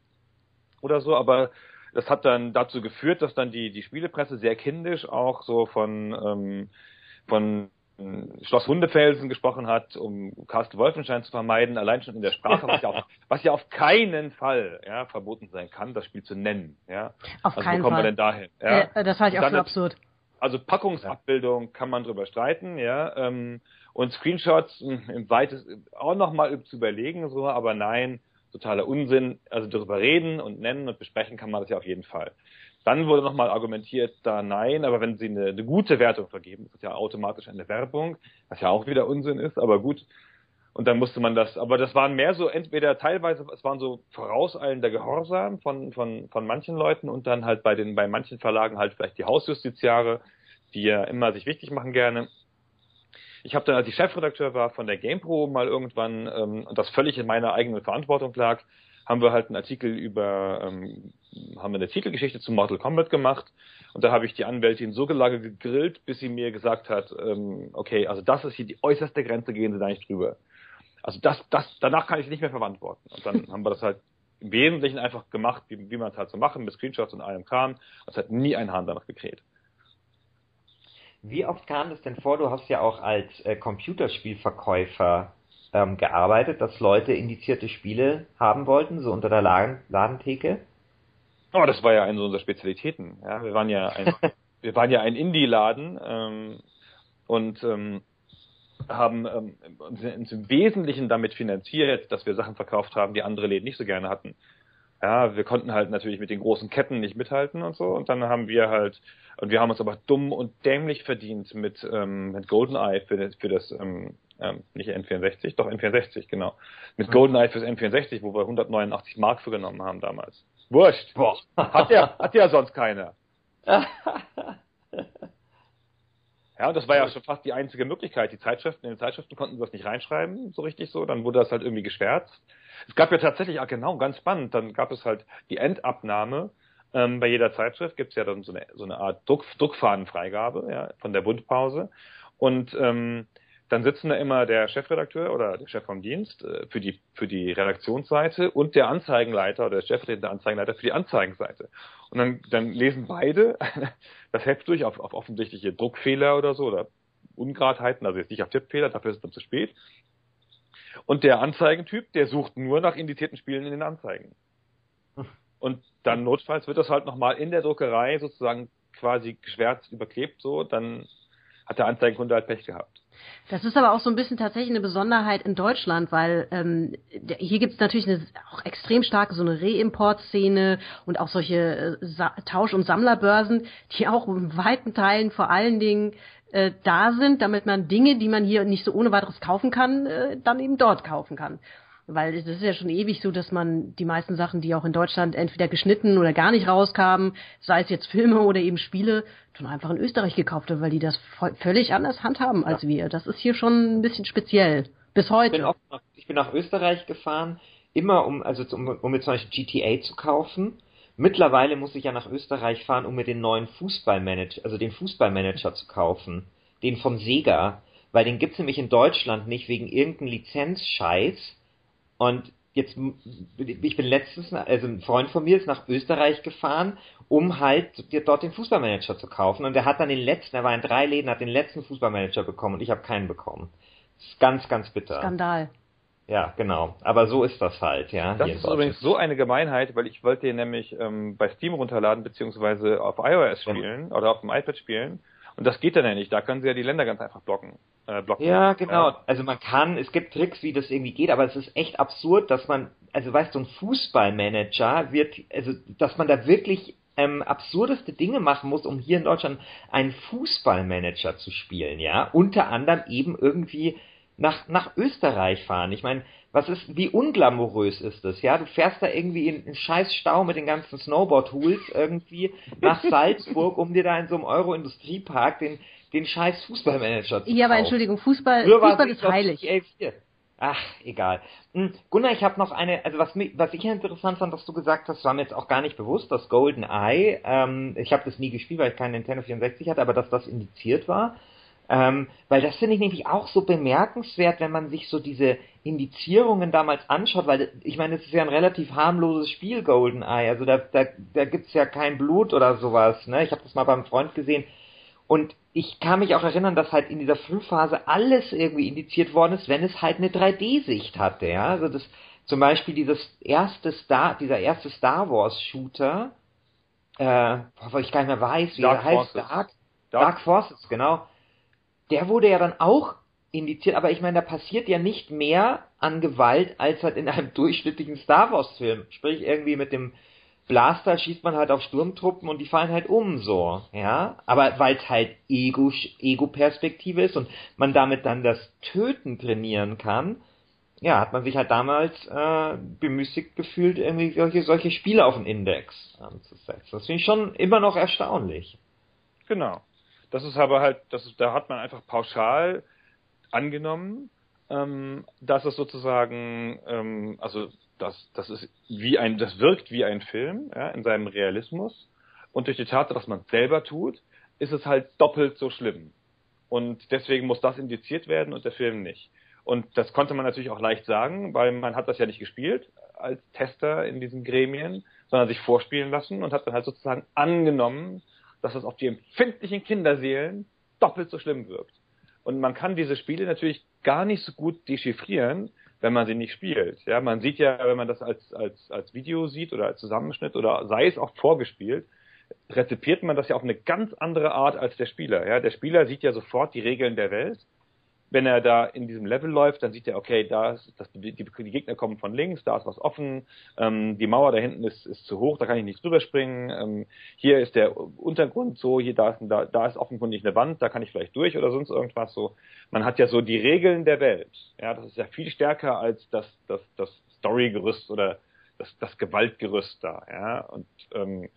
oder so, aber das hat dann dazu geführt, dass dann die, die Spielepresse sehr kindisch auch so von, ähm, von Schloss Hundefelsen gesprochen hat, um Carsten Wolfenstein zu vermeiden, allein schon in der Sprache, was ja auf, was ja auf keinen Fall ja, verboten sein kann, das Spiel zu nennen. Ja. Auf also keinen wo kommen Fall. wir denn dahin? Ja. Äh, das halte ich auch für absurd. Also Packungsabbildung kann man drüber streiten, ja. Ähm, und Screenshots hm, im weitesten auch nochmal zu überlegen, so, aber nein, totaler Unsinn. Also darüber reden und nennen und besprechen kann man das ja auf jeden Fall. Dann wurde nochmal argumentiert, da nein, aber wenn sie eine, eine gute Wertung vergeben, ist das ja automatisch eine Werbung, was ja auch wieder Unsinn ist, aber gut. Und dann musste man das, aber das waren mehr so, entweder teilweise, es waren so vorauseilender Gehorsam von, von, von manchen Leuten und dann halt bei den, bei manchen Verlagen halt vielleicht die Hausjustiziare, die ja immer sich wichtig machen gerne. Ich habe dann, als ich Chefredakteur war von der GamePro mal irgendwann, ähm, und das völlig in meiner eigenen Verantwortung lag, haben wir halt einen Artikel über, ähm, haben wir eine Titelgeschichte zu Mortal Kombat gemacht und da habe ich die Anwältin so lange gegrillt, bis sie mir gesagt hat, ähm, okay, also das ist hier die äußerste Grenze, gehen Sie da nicht drüber. Also das, das, danach kann ich nicht mehr verantworten. Und dann haben wir das halt im Wesentlichen einfach gemacht, wie, wie man es halt so machen, mit Screenshots und allem Kram. Es hat nie ein Hahn danach gekräht. Wie oft kam das denn vor? Du hast ja auch als äh, Computerspielverkäufer ähm, gearbeitet, dass Leute indizierte Spiele haben wollten, so unter der Laden Ladentheke? Oh, das war ja eine unserer Spezialitäten. Ja, wir waren ja ein, wir waren ja ein Indie-Laden ähm, und ähm, haben ähm, uns im Wesentlichen damit finanziert, dass wir Sachen verkauft haben, die andere Läden nicht so gerne hatten. Ja, wir konnten halt natürlich mit den großen Ketten nicht mithalten und so. Und dann haben wir halt, und wir haben uns aber dumm und dämlich verdient mit, ähm, mit GoldenEye für das, für das ähm, ähm, nicht N64, doch N64, genau. Mit mhm. GoldenEye fürs N64, wo wir 189 Mark für genommen haben damals. Wurscht. Boah. Hat ja, hat ja sonst keiner. ja, und das war ja schon fast die einzige Möglichkeit. Die Zeitschriften, in den Zeitschriften konnten sie das nicht reinschreiben, so richtig so. Dann wurde das halt irgendwie geschwärzt. Es gab ja tatsächlich, ah genau, ganz spannend, dann gab es halt die Endabnahme. Ähm, bei jeder Zeitschrift gibt es ja dann so eine, so eine Art Druck, Druckfahnenfreigabe ja, von der Bundpause. Und ähm, dann sitzen da immer der Chefredakteur oder der Chef vom Dienst äh, für die für die Redaktionsseite und der Anzeigenleiter oder der stellvertretende Anzeigenleiter für die Anzeigenseite. Und dann, dann lesen beide das Heft durch auf, auf offensichtliche Druckfehler oder so oder Ungradheiten, also jetzt nicht auf Tippfehler, dafür ist es dann zu spät. Und der Anzeigentyp, der sucht nur nach indizierten Spielen in den Anzeigen. Und dann notfalls wird das halt nochmal in der Druckerei sozusagen quasi geschwärzt, überklebt so, dann hat der Anzeigenkunde halt Pech gehabt. Das ist aber auch so ein bisschen tatsächlich eine Besonderheit in Deutschland, weil ähm, hier gibt es natürlich eine auch extrem starke so eine Reimport-Szene und auch solche äh, Tausch- und Sammlerbörsen, die auch in weiten Teilen vor allen Dingen äh, da sind, damit man Dinge, die man hier nicht so ohne weiteres kaufen kann, äh, dann eben dort kaufen kann. Weil es ist ja schon ewig so, dass man die meisten Sachen, die auch in Deutschland entweder geschnitten oder gar nicht rauskamen, sei es jetzt Filme oder eben Spiele, schon einfach in Österreich gekauft hat, weil die das völlig anders handhaben als ja. wir. Das ist hier schon ein bisschen speziell. Bis heute. Ich bin, nach, ich bin nach Österreich gefahren, immer um, also um, um mir zum Beispiel GTA zu kaufen. Mittlerweile muss ich ja nach Österreich fahren, um mir den neuen Fußballmanager, also den Fußballmanager zu kaufen. Den von Sega. Weil den gibt's nämlich in Deutschland nicht wegen irgendeinem Lizenzscheiß und jetzt, ich bin letztens, also ein Freund von mir ist nach Österreich gefahren, um halt dort den Fußballmanager zu kaufen. Und er hat dann den letzten, er war in drei Läden, hat den letzten Fußballmanager bekommen und ich habe keinen bekommen. Das ist ganz, ganz bitter. Skandal. Ja, genau. Aber so ist das halt, ja. Das ist übrigens so eine Gemeinheit, weil ich wollte den nämlich ähm, bei Steam runterladen, beziehungsweise auf iOS spielen ja. oder auf dem iPad spielen. Und das geht dann ja nicht. Da können sie ja die Länder ganz einfach blocken. Äh, blocken. Ja, genau. Also man kann, es gibt Tricks, wie das irgendwie geht, aber es ist echt absurd, dass man, also weißt du, ein Fußballmanager wird, also dass man da wirklich ähm, absurdeste Dinge machen muss, um hier in Deutschland einen Fußballmanager zu spielen, ja. Unter anderem eben irgendwie nach, nach Österreich fahren. Ich meine, was ist, wie unglamourös ist das, ja? Du fährst da irgendwie in, in scheiß Stau mit den ganzen Snowboard-Tools irgendwie nach Salzburg, um dir da in so einem Euro-Industriepark den, den scheiß Fußballmanager zu Ja, aber Entschuldigung, Fußball, Fußball ist heilig. Ach, egal. Hm, Gunnar, ich habe noch eine, also was, was ich interessant fand, was du gesagt hast, war mir jetzt auch gar nicht bewusst, das Golden Eye, ähm, ich habe das nie gespielt, weil ich keinen Nintendo 64 hatte, aber dass das indiziert war. Ähm, weil das finde ich nämlich auch so bemerkenswert, wenn man sich so diese Indizierungen damals anschaut, weil ich meine, es ist ja ein relativ harmloses Spiel, GoldenEye. Also da, da, da gibt's ja kein Blut oder sowas. Ne? Ich habe das mal beim Freund gesehen. Und ich kann mich auch erinnern, dass halt in dieser Frühphase alles irgendwie indiziert worden ist, wenn es halt eine 3D-Sicht hatte. Ja? Also das zum Beispiel dieses erste Star, dieser erste Star Wars Shooter, äh, wo ich gar nicht mehr weiß, wie Dark er heißt, Dark, Dark, Dark Forces, genau. Der wurde ja dann auch indiziert, aber ich meine, da passiert ja nicht mehr an Gewalt als halt in einem durchschnittlichen Star Wars Film. Sprich, irgendwie mit dem Blaster schießt man halt auf Sturmtruppen und die fallen halt um, so, ja. Aber weil es halt Ego, Ego-Perspektive ist und man damit dann das Töten trainieren kann, ja, hat man sich halt damals äh, bemüßigt gefühlt, irgendwie solche, solche Spiele auf den Index ähm, zu setzen. Das finde ich schon immer noch erstaunlich. Genau. Das ist aber halt, das ist, da hat man einfach pauschal angenommen, ähm, dass es sozusagen, ähm, also das, das ist wie ein, das wirkt wie ein Film ja, in seinem Realismus und durch die Tatsache, dass man es selber tut, ist es halt doppelt so schlimm. Und deswegen muss das indiziert werden und der Film nicht. Und das konnte man natürlich auch leicht sagen, weil man hat das ja nicht gespielt als Tester in diesen Gremien, sondern sich vorspielen lassen und hat dann halt sozusagen angenommen, dass es auf die empfindlichen Kinderseelen doppelt so schlimm wirkt. Und man kann diese Spiele natürlich gar nicht so gut dechiffrieren, wenn man sie nicht spielt. Ja, man sieht ja, wenn man das als, als, als Video sieht oder als Zusammenschnitt oder sei es auch vorgespielt, rezipiert man das ja auf eine ganz andere Art als der Spieler. Ja, der Spieler sieht ja sofort die Regeln der Welt wenn er da in diesem Level läuft, dann sieht er, okay, da ist das, die, die, Gegner kommen von links, da ist was offen, ähm, die Mauer da hinten ist, ist zu hoch, da kann ich nicht drüber springen, ähm, hier ist der Untergrund so, hier da ist, da, da ist offenkundig eine Wand, da kann ich vielleicht durch oder sonst irgendwas so. Man hat ja so die Regeln der Welt. Ja, das ist ja viel stärker als das, das, das Storygerüst oder das, das Gewaltgerüst da, ja. Und ähm,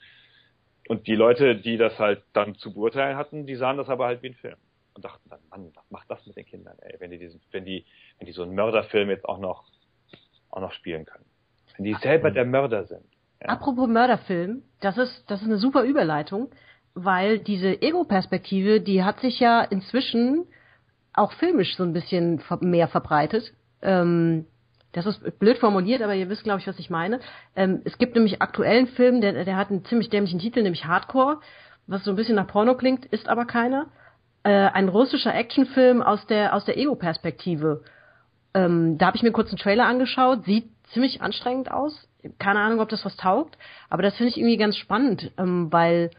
und die Leute, die das halt dann zu beurteilen hatten, die sahen das aber halt wie ein Film und dachten dann, Mann, was macht das mit den Kindern, ey, wenn die diesen, wenn die, wenn die so einen Mörderfilm jetzt auch noch, auch noch spielen können. Wenn die selber der Mörder sind. Ja. Apropos Mörderfilm, das ist, das ist eine super Überleitung, weil diese Ego-Perspektive, die hat sich ja inzwischen auch filmisch so ein bisschen mehr verbreitet. Ähm, das ist blöd formuliert, aber ihr wisst, glaube ich, was ich meine. Ähm, es gibt nämlich aktuellen Film, der, der hat einen ziemlich dämlichen Titel, nämlich Hardcore, was so ein bisschen nach Porno klingt, ist aber keiner äh, ein russischer Actionfilm aus der aus der Ego-Perspektive. Ähm, da habe ich mir kurz einen Trailer angeschaut, sieht ziemlich anstrengend aus. Keine Ahnung, ob das was taugt, aber das finde ich irgendwie ganz spannend, ähm, weil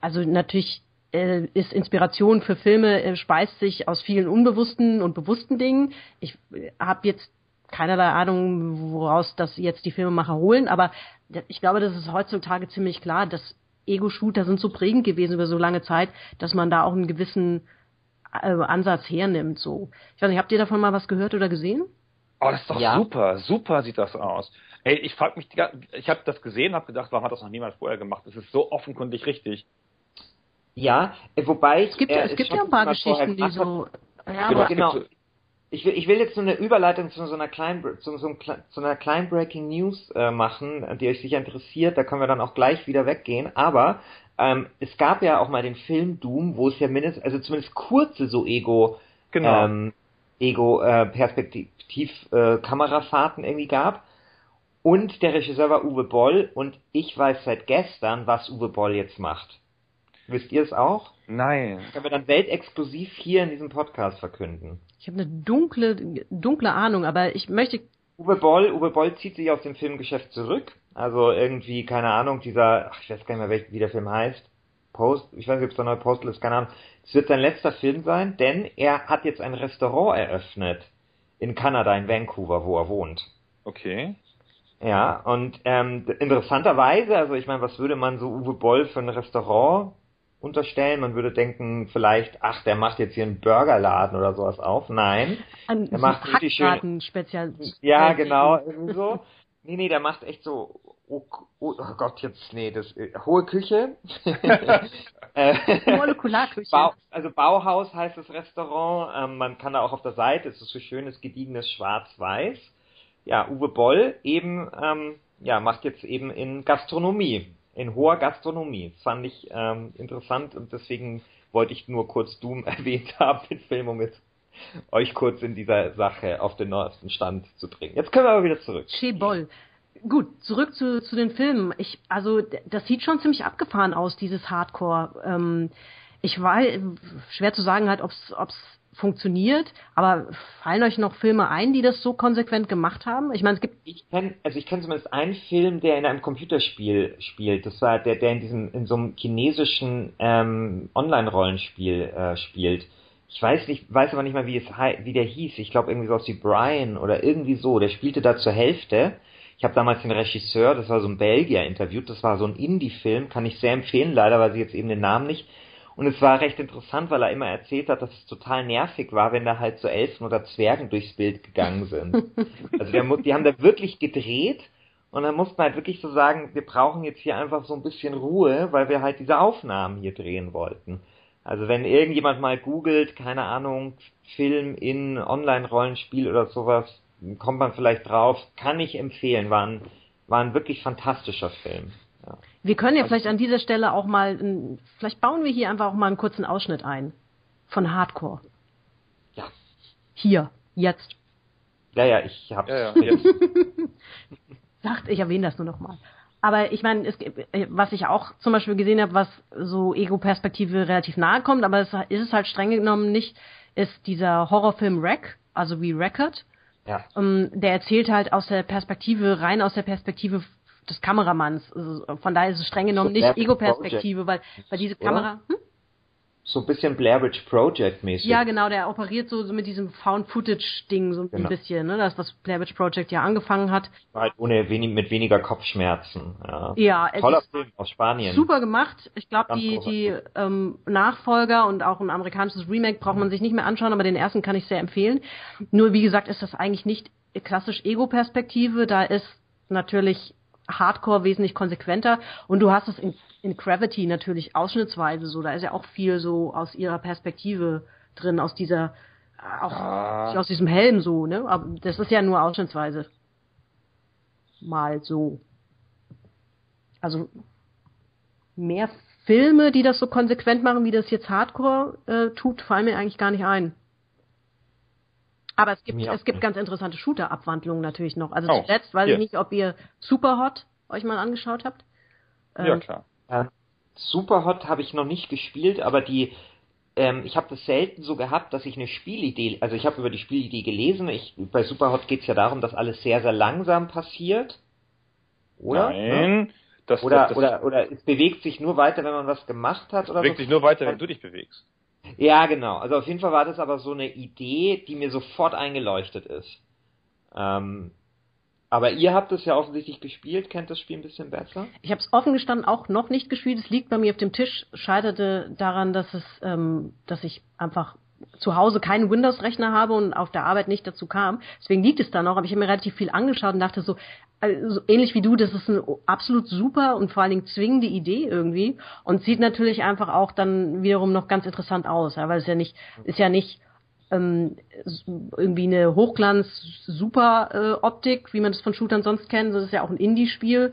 also natürlich äh, ist Inspiration für Filme äh, speist sich aus vielen unbewussten und bewussten Dingen. Ich äh, habe jetzt keinerlei Ahnung, woraus das jetzt die Filmemacher holen, aber ich glaube, das ist heutzutage ziemlich klar, dass Ego-Shooter sind so prägend gewesen über so lange Zeit, dass man da auch einen gewissen äh, Ansatz hernimmt. So, ich weiß nicht, habt ihr davon mal was gehört oder gesehen? Oh, das ist doch ja. super, super sieht das aus. Ey, ich frag mich, ich habe das gesehen, habe gedacht, warum hat das noch niemand vorher gemacht? Das ist so offenkundig richtig. Ja, äh, wobei es gibt, ja, es gibt ja ein paar Geschichten, die so. Ja, genau, genau ich will, ich will jetzt nur eine Überleitung zu so einer kleinen, zu, so zu einer kleinen Breaking News äh, machen, die euch sicher interessiert. Da können wir dann auch gleich wieder weggehen. Aber ähm, es gab ja auch mal den Film Doom, wo es ja mindestens, also zumindest kurze so Ego, genau. ähm, Ego äh, Perspektiv äh, Kamerafahrten irgendwie gab. Und der Regisseur war Uwe Boll und ich weiß seit gestern, was Uwe Boll jetzt macht. Wisst ihr es auch? Nein. Das können wir dann weltexklusiv hier in diesem Podcast verkünden. Ich habe eine dunkle, dunkle Ahnung, aber ich möchte. Uwe Boll, Uwe Boll zieht sich aus dem Filmgeschäft zurück. Also irgendwie, keine Ahnung, dieser, ach, ich weiß gar nicht mehr, wie der Film heißt. Post, ich weiß nicht, ob es der neue Postal ist, keine Ahnung. Es wird sein letzter Film sein, denn er hat jetzt ein Restaurant eröffnet in Kanada, in Vancouver, wo er wohnt. Okay. Ja, und ähm, interessanterweise, also ich meine, was würde man so Uwe Boll für ein Restaurant unterstellen? Man würde denken, vielleicht, ach, der macht jetzt hier einen Burgerladen oder sowas auf. Nein. Ein der macht richtig schön. Spezial. Ja, genau, irgendwie so. Nee, nee, der macht echt so oh, oh, oh Gott, jetzt, nee, das äh, hohe Küche. Äh, Molekularküche. Bau, also Bauhaus heißt das Restaurant. Ähm, man kann da auch auf der Seite, es ist so schönes, gediegenes Schwarz-Weiß. Ja, Uwe Boll eben, ähm, ja, macht jetzt eben in Gastronomie, in hoher Gastronomie. Das fand ich ähm, interessant und deswegen wollte ich nur kurz Doom erwähnt haben mit Film, um jetzt euch kurz in dieser Sache auf den neuesten Stand zu bringen. Jetzt können wir aber wieder zurück. Che Boll. Gut, zurück zu, zu den Filmen. Ich, also das sieht schon ziemlich abgefahren aus, dieses Hardcore. Ähm, ich weiß, schwer zu sagen halt, ob es funktioniert, aber fallen euch noch Filme ein, die das so konsequent gemacht haben? Ich meine, es gibt. Ich kenn, also ich kenne zumindest einen Film, der in einem Computerspiel spielt. Das war der, der in diesem, in so einem chinesischen ähm, Online-Rollenspiel äh, spielt. Ich weiß nicht, weiß aber nicht mal, wie es wie der hieß. Ich glaube irgendwie so wie Brian oder irgendwie so. Der spielte da zur Hälfte ich habe damals den Regisseur, das war so ein Belgier, interviewt. Das war so ein Indie-Film, kann ich sehr empfehlen, leider weiß ich jetzt eben den Namen nicht. Und es war recht interessant, weil er immer erzählt hat, dass es total nervig war, wenn da halt so Elfen oder Zwergen durchs Bild gegangen sind. also der, die haben da wirklich gedreht und dann musste man halt wirklich so sagen, wir brauchen jetzt hier einfach so ein bisschen Ruhe, weil wir halt diese Aufnahmen hier drehen wollten. Also wenn irgendjemand mal googelt, keine Ahnung, Film in Online-Rollenspiel oder sowas, kommt man vielleicht drauf, kann ich empfehlen, war ein, war ein wirklich fantastischer Film. Ja. Wir können ja vielleicht an dieser Stelle auch mal, vielleicht bauen wir hier einfach auch mal einen kurzen Ausschnitt ein von Hardcore. Ja. Hier, jetzt. Ja, ja, ich hab's ja, ja, jetzt. Sagt, ich erwähne das nur noch mal. Aber ich meine, was ich auch zum Beispiel gesehen habe, was so Ego-Perspektive relativ nahe kommt, aber es ist es halt streng genommen nicht, ist dieser Horrorfilm Wreck, also wie Record, ja. Um, ähm, der erzählt halt aus der Perspektive, rein aus der Perspektive des Kameramanns. Also von daher ist es streng genommen so nicht Ego-Perspektive, weil, weil diese Kamera. Hm? so ein bisschen Blair Witch Project mäßig. Ja, genau, der operiert so, so mit diesem Found Footage Ding so genau. ein bisschen, ne, das was Blair Witch Project ja angefangen hat. Halt ohne wenig, mit weniger Kopfschmerzen. Ja, ja toller Film aus Spanien. Super gemacht. Ich glaube, die die ähm, Nachfolger und auch ein amerikanisches Remake braucht man sich nicht mehr anschauen, aber den ersten kann ich sehr empfehlen. Nur wie gesagt, ist das eigentlich nicht klassisch Ego-Perspektive, da ist natürlich Hardcore wesentlich konsequenter und du hast es in, in Gravity natürlich ausschnittsweise so, da ist ja auch viel so aus ihrer Perspektive drin, aus dieser, auch ah. aus diesem Helm so, ne? Aber das ist ja nur ausschnittsweise. Mal so. Also mehr Filme, die das so konsequent machen, wie das jetzt Hardcore äh, tut, fallen mir eigentlich gar nicht ein. Aber es gibt, es gibt ganz interessante Shooter-Abwandlungen natürlich noch. Also oh, zuletzt weiß yes. ich nicht, ob ihr Superhot euch mal angeschaut habt. Ähm, ja, klar. Äh, Superhot habe ich noch nicht gespielt, aber die, ähm, ich habe das selten so gehabt, dass ich eine Spielidee, also ich habe über die Spielidee gelesen. Ich, bei Superhot geht es ja darum, dass alles sehr, sehr langsam passiert. Oder? Nein. Das, oder, das, das, oder, oder es bewegt sich nur weiter, wenn man was gemacht hat, oder? Es bewegt so. sich nur weiter, wenn du dich bewegst. Ja, genau. Also auf jeden Fall war das aber so eine Idee, die mir sofort eingeleuchtet ist. Ähm, aber ihr habt es ja offensichtlich gespielt, kennt das Spiel ein bisschen besser? Ich habe es offen gestanden auch noch nicht gespielt. Es liegt bei mir auf dem Tisch, scheiterte daran, dass es, ähm, dass ich einfach zu Hause keinen Windows-Rechner habe und auf der Arbeit nicht dazu kam. Deswegen liegt es da noch, aber ich habe mir relativ viel angeschaut und dachte so, also ähnlich wie du, das ist eine absolut super und vor allen Dingen zwingende Idee irgendwie und sieht natürlich einfach auch dann wiederum noch ganz interessant aus, ja, weil es ja nicht, ist ja nicht ähm, irgendwie eine Hochglanz-Super-Optik, wie man das von Shootern sonst kennt. Das ist ja auch ein Indie-Spiel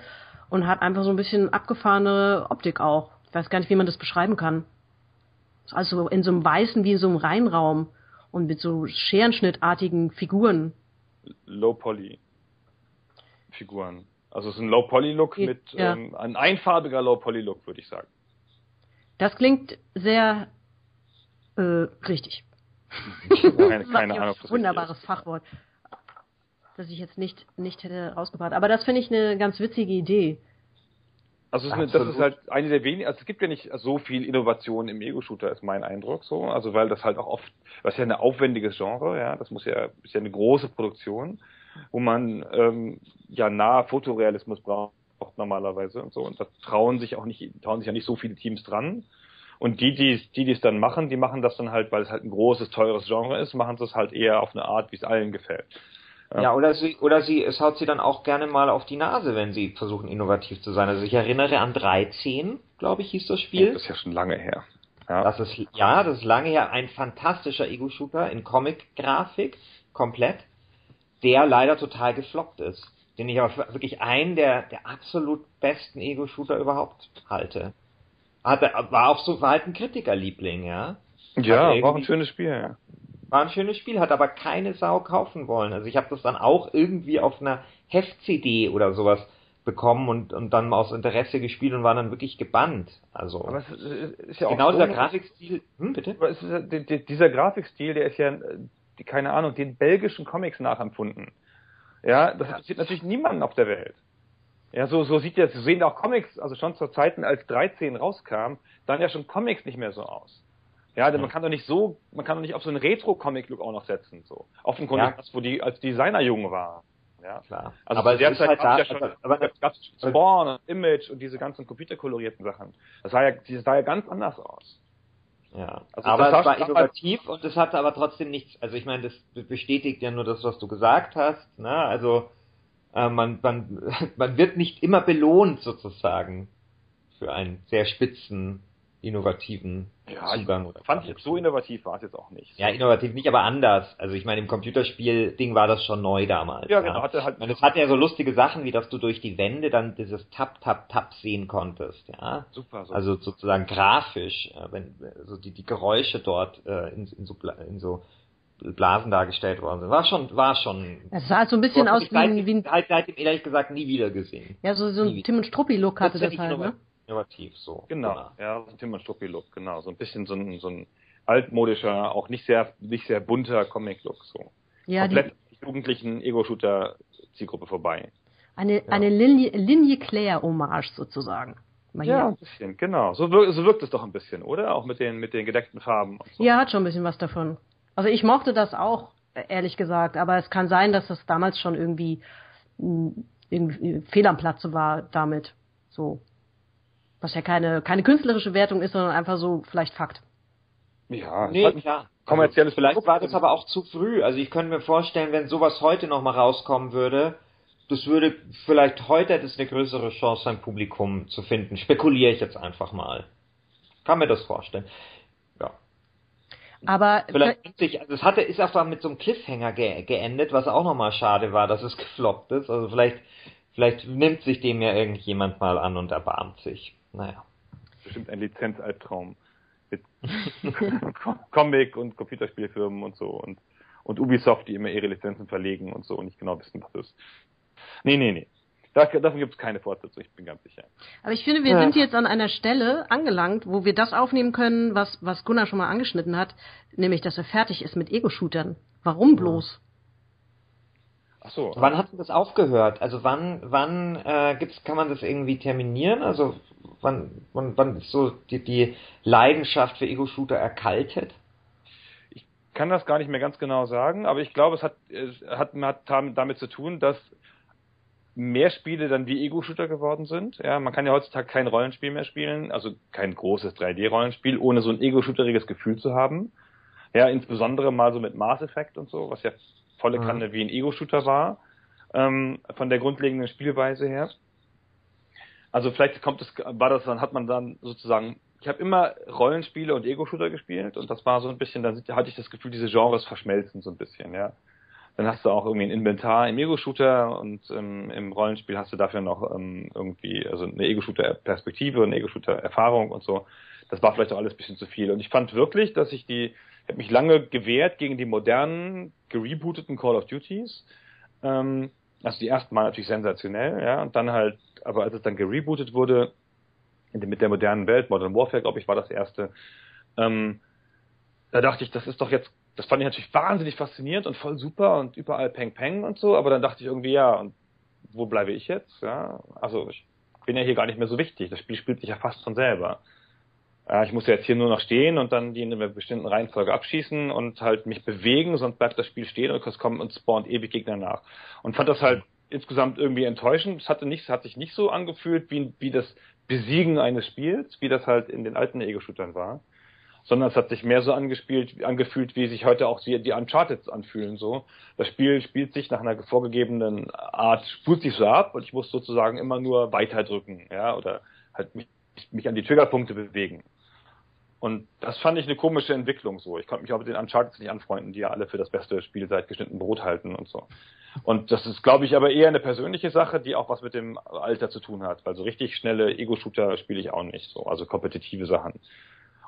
und hat einfach so ein bisschen abgefahrene Optik auch. Ich weiß gar nicht, wie man das beschreiben kann. Also in so einem weißen wie in so einem Reinraum und mit so scherenschnittartigen Figuren. Low Poly Figuren. Also es ist ein Low Poly Look ja. mit ähm, ein einfarbiger Low Poly Look, würde ich sagen. Das klingt sehr äh, richtig. keine, keine Ahnung, Wunderbares Fachwort, das ich jetzt nicht nicht hätte rausgebracht. Aber das finde ich eine ganz witzige Idee. Also ist eine, das ist halt eine der wenigen, also es gibt ja nicht so viel Innovation im Ego-Shooter, ist mein Eindruck so. Also weil das halt auch oft, was ja ein aufwendiges Genre, ja, das muss ja, ist ja eine große Produktion, wo man ähm, ja nahe Fotorealismus braucht normalerweise und so. Und da trauen sich auch nicht, trauen sich ja nicht so viele Teams dran. Und die, die, die, die es dann machen, die machen das dann halt, weil es halt ein großes, teures Genre ist, machen es halt eher auf eine Art, wie es allen gefällt. Ja. ja, oder sie, oder sie, es haut sie dann auch gerne mal auf die Nase, wenn sie versuchen, innovativ zu sein. Also ich erinnere an 13, glaube ich, hieß das Spiel. Das ist ja schon lange her. Ja. Das ist, ja, das ist lange her. Ein fantastischer Ego-Shooter in Comic-Grafik, komplett, der leider total gefloppt ist. Den ich aber wirklich einen der, der absolut besten Ego-Shooter überhaupt halte. Hatte, war auch so, war halt ein Kritikerliebling, ja. Ja, war ein schönes Spiel, ja. War ein schönes Spiel, hat aber keine Sau kaufen wollen. Also ich habe das dann auch irgendwie auf einer Heft-CD oder sowas bekommen und, und dann aus Interesse gespielt und war dann wirklich gebannt. Also aber es ist ja genau dieser Grafikstil. Hm, bitte? Aber ist, dieser Grafikstil, der ist ja, die, keine Ahnung, den belgischen Comics nachempfunden. Ja, das interessiert natürlich niemanden auf der Welt. Ja, so, so sieht ja, so sehen auch Comics, also schon zur Zeiten, als 13 rauskam, dann ja schon Comics nicht mehr so aus. Ja, denn man kann doch nicht so, man kann doch nicht auf so einen Retro-Comic-Look auch noch setzen, so. Offenkundig, ja. wo die, als Designer jung war. Ja, klar. Also aber der Zeit halt da, ja schon, also, aber da gab es Spawn und Image und diese ganzen computerkolorierten Sachen. Das sah ja, das sah ja ganz anders aus. Ja, also aber es war innovativ und es hatte aber trotzdem nichts, also ich meine, das bestätigt ja nur das, was du gesagt hast, ne, also, äh, man, man, man wird nicht immer belohnt sozusagen für einen sehr spitzen innovativen ja, Zugang. Oder fand ich, so innovativ war es jetzt auch nicht. Ja, innovativ nicht, aber anders. Also ich meine, im Computerspiel-Ding war das schon neu damals. Ja, genau. Hatte halt und es hatte ja so lustige Sachen, wie dass du durch die Wände dann dieses Tap, Tap, Tap sehen konntest. Ja, super. super. Also sozusagen grafisch, äh, wenn also die, die Geräusche dort äh, in, in, so, in so Blasen dargestellt worden sind. War schon, war schon. Es sah halt so ein bisschen aus wie ein, wie ein, halt seitdem ehrlich gesagt nie wieder gesehen. Ja, so, so ein Tim und Struppi Look hatte das, das halt, ne? Innovativ so. Genau, genau. ja, so Tim und Struppi Look, genau, so ein bisschen so ein, so ein altmodischer, auch nicht sehr nicht sehr bunter Comic Look so. Ja, Komplett die jugendlichen Ego Shooter Zielgruppe vorbei. Eine ja. eine Linie, Linie Claire Hommage sozusagen. Mal ja, ein bisschen, genau. So, wirkt, so wirkt es doch ein bisschen, oder? Auch mit den mit den gedeckten Farben. So. Ja, hat schon ein bisschen was davon. Also ich mochte das auch, ehrlich gesagt, aber es kann sein, dass das damals schon irgendwie, hm, irgendwie fehl am Platze war damit. So. Was ja keine, keine künstlerische Wertung ist, sondern einfach so vielleicht Fakt. Ja, nee, halt klar. Kommerzielles also, Vielleicht war das aber auch zu früh. Also ich könnte mir vorstellen, wenn sowas heute nochmal rauskommen würde, das würde vielleicht heute hätte es eine größere Chance, ein Publikum zu finden. Spekuliere ich jetzt einfach mal. Kann mir das vorstellen. Ja. Aber vielleicht sich, also es hatte ist auch mit so einem Cliffhanger ge geendet, was auch nochmal schade war, dass es gefloppt ist. Also vielleicht vielleicht nimmt sich dem ja irgendjemand mal an und erbarmt sich. Naja. Bestimmt ein Lizenzalbtraum mit Comic und Computerspielfirmen und so und, und Ubisoft, die immer ihre Lizenzen verlegen und so und nicht genau wissen, was das ist. Nee, nee, nee. Dafür, dafür gibt es keine Fortsetzung, ich bin ganz sicher. Aber ich finde, wir ja. sind jetzt an einer Stelle angelangt, wo wir das aufnehmen können, was, was Gunnar schon mal angeschnitten hat, nämlich, dass er fertig ist mit Ego-Shootern. Warum bloß? Ach so. Wann hat das aufgehört? Also wann, wann äh, gibt's, kann man das irgendwie terminieren? Also wann, wann, wann ist so die, die Leidenschaft für Ego-Shooter erkaltet? Ich kann das gar nicht mehr ganz genau sagen, aber ich glaube, es hat, es hat, hat damit zu tun, dass mehr Spiele dann wie Ego-Shooter geworden sind. Ja, man kann ja heutzutage kein Rollenspiel mehr spielen, also kein großes 3D-Rollenspiel, ohne so ein Ego-Shooteriges Gefühl zu haben. Ja, insbesondere mal so mit Mass Effect und so, was ja volle Kanne wie ein Ego-Shooter war, ähm, von der grundlegenden Spielweise her. Also vielleicht kommt es, war das dann, hat man dann sozusagen, ich habe immer Rollenspiele und Ego-Shooter gespielt und das war so ein bisschen, da hatte ich das Gefühl, diese Genres verschmelzen so ein bisschen, ja. Dann hast du auch irgendwie ein Inventar im Ego-Shooter und ähm, im Rollenspiel hast du dafür noch ähm, irgendwie, also eine Ego-Shooter-Perspektive, eine Ego-Shooter-Erfahrung und so. Das war vielleicht auch alles ein bisschen zu viel. Und ich fand wirklich, dass ich die, ich habe mich lange gewehrt gegen die modernen, gerebooteten Call of Duties. Ähm, also die ersten Mal natürlich sensationell, ja, und dann halt, aber als es dann gerebootet wurde, mit der modernen Welt, Modern Warfare, glaube ich, war das erste, ähm, da dachte ich, das ist doch jetzt, das fand ich natürlich wahnsinnig faszinierend und voll super und überall Peng Peng und so, aber dann dachte ich irgendwie, ja, und wo bleibe ich jetzt? Ja, also ich bin ja hier gar nicht mehr so wichtig. Das Spiel spielt sich ja fast von selber. Äh, ich muss jetzt hier nur noch stehen und dann die in einer bestimmten Reihenfolge abschießen und halt mich bewegen, sonst bleibt das Spiel stehen und es kommt und spawnt ewig Gegner nach. Und fand das halt insgesamt irgendwie enttäuschend. Es hatte nicht, hat sich nicht so angefühlt wie, wie das Besiegen eines Spiels, wie das halt in den alten Ego-Shootern war. Sondern es hat sich mehr so angespielt, angefühlt, wie sich heute auch die, die Uncharted anfühlen, so. Das Spiel spielt sich nach einer vorgegebenen Art, spult sich so ab und ich muss sozusagen immer nur weiter drücken, ja, oder halt mich, mich an die Triggerpunkte bewegen. Und das fand ich eine komische Entwicklung so. Ich konnte mich auch mit den Uncharted nicht anfreunden, die ja alle für das beste Spiel seit geschnitten Brot halten und so. Und das ist, glaube ich, aber eher eine persönliche Sache, die auch was mit dem Alter zu tun hat. Weil so richtig schnelle Ego-Shooter spiele ich auch nicht so, also kompetitive Sachen.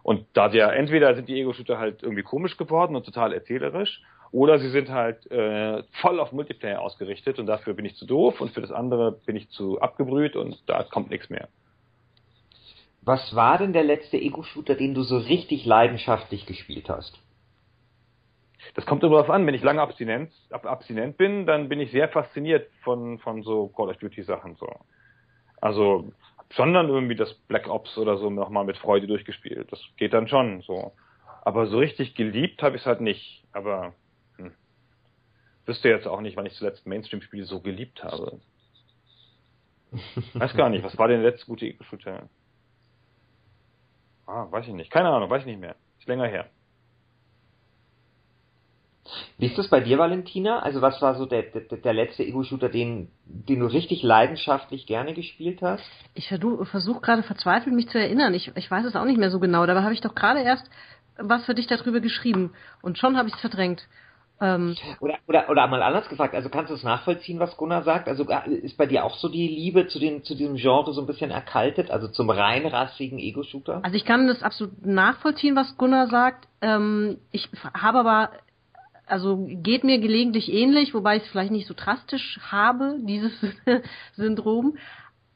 Und da der entweder sind die Ego-Shooter halt irgendwie komisch geworden und total erzählerisch, oder sie sind halt äh, voll auf Multiplayer ausgerichtet und dafür bin ich zu doof und für das andere bin ich zu abgebrüht und da kommt nichts mehr. Was war denn der letzte Ego-Shooter, den du so richtig leidenschaftlich gespielt hast? Das kommt immer darauf an. Wenn ich lange abstinent, abstinent bin, dann bin ich sehr fasziniert von, von so Call of Duty Sachen, so. Also, schon dann irgendwie das Black Ops oder so nochmal mit Freude durchgespielt. Das geht dann schon, so. Aber so richtig geliebt habe ich es halt nicht. Aber, hm. Wüsste jetzt auch nicht, wann ich zuletzt Mainstream-Spiele so geliebt habe. Weiß gar nicht, was war denn der letzte gute Ego-Shooter? Ah, weiß ich nicht. Keine Ahnung, weiß ich nicht mehr. Ist länger her. Wie ist das bei dir, Valentina? Also was war so der, der, der letzte Ego-Shooter, den, den du richtig leidenschaftlich gerne gespielt hast? Ich versuche gerade verzweifelt mich zu erinnern. Ich, ich weiß es auch nicht mehr so genau. Dabei habe ich doch gerade erst was für dich darüber geschrieben. Und schon habe ich es verdrängt. Ähm, oder, oder, oder mal anders gefragt, also kannst du es nachvollziehen, was Gunnar sagt? Also äh, ist bei dir auch so die Liebe zu, den, zu diesem Genre so ein bisschen erkaltet, also zum reinrassigen Ego-Shooter? Also ich kann das absolut nachvollziehen, was Gunnar sagt. Ähm, ich habe aber, also geht mir gelegentlich ähnlich, wobei ich es vielleicht nicht so drastisch habe, dieses Syndrom.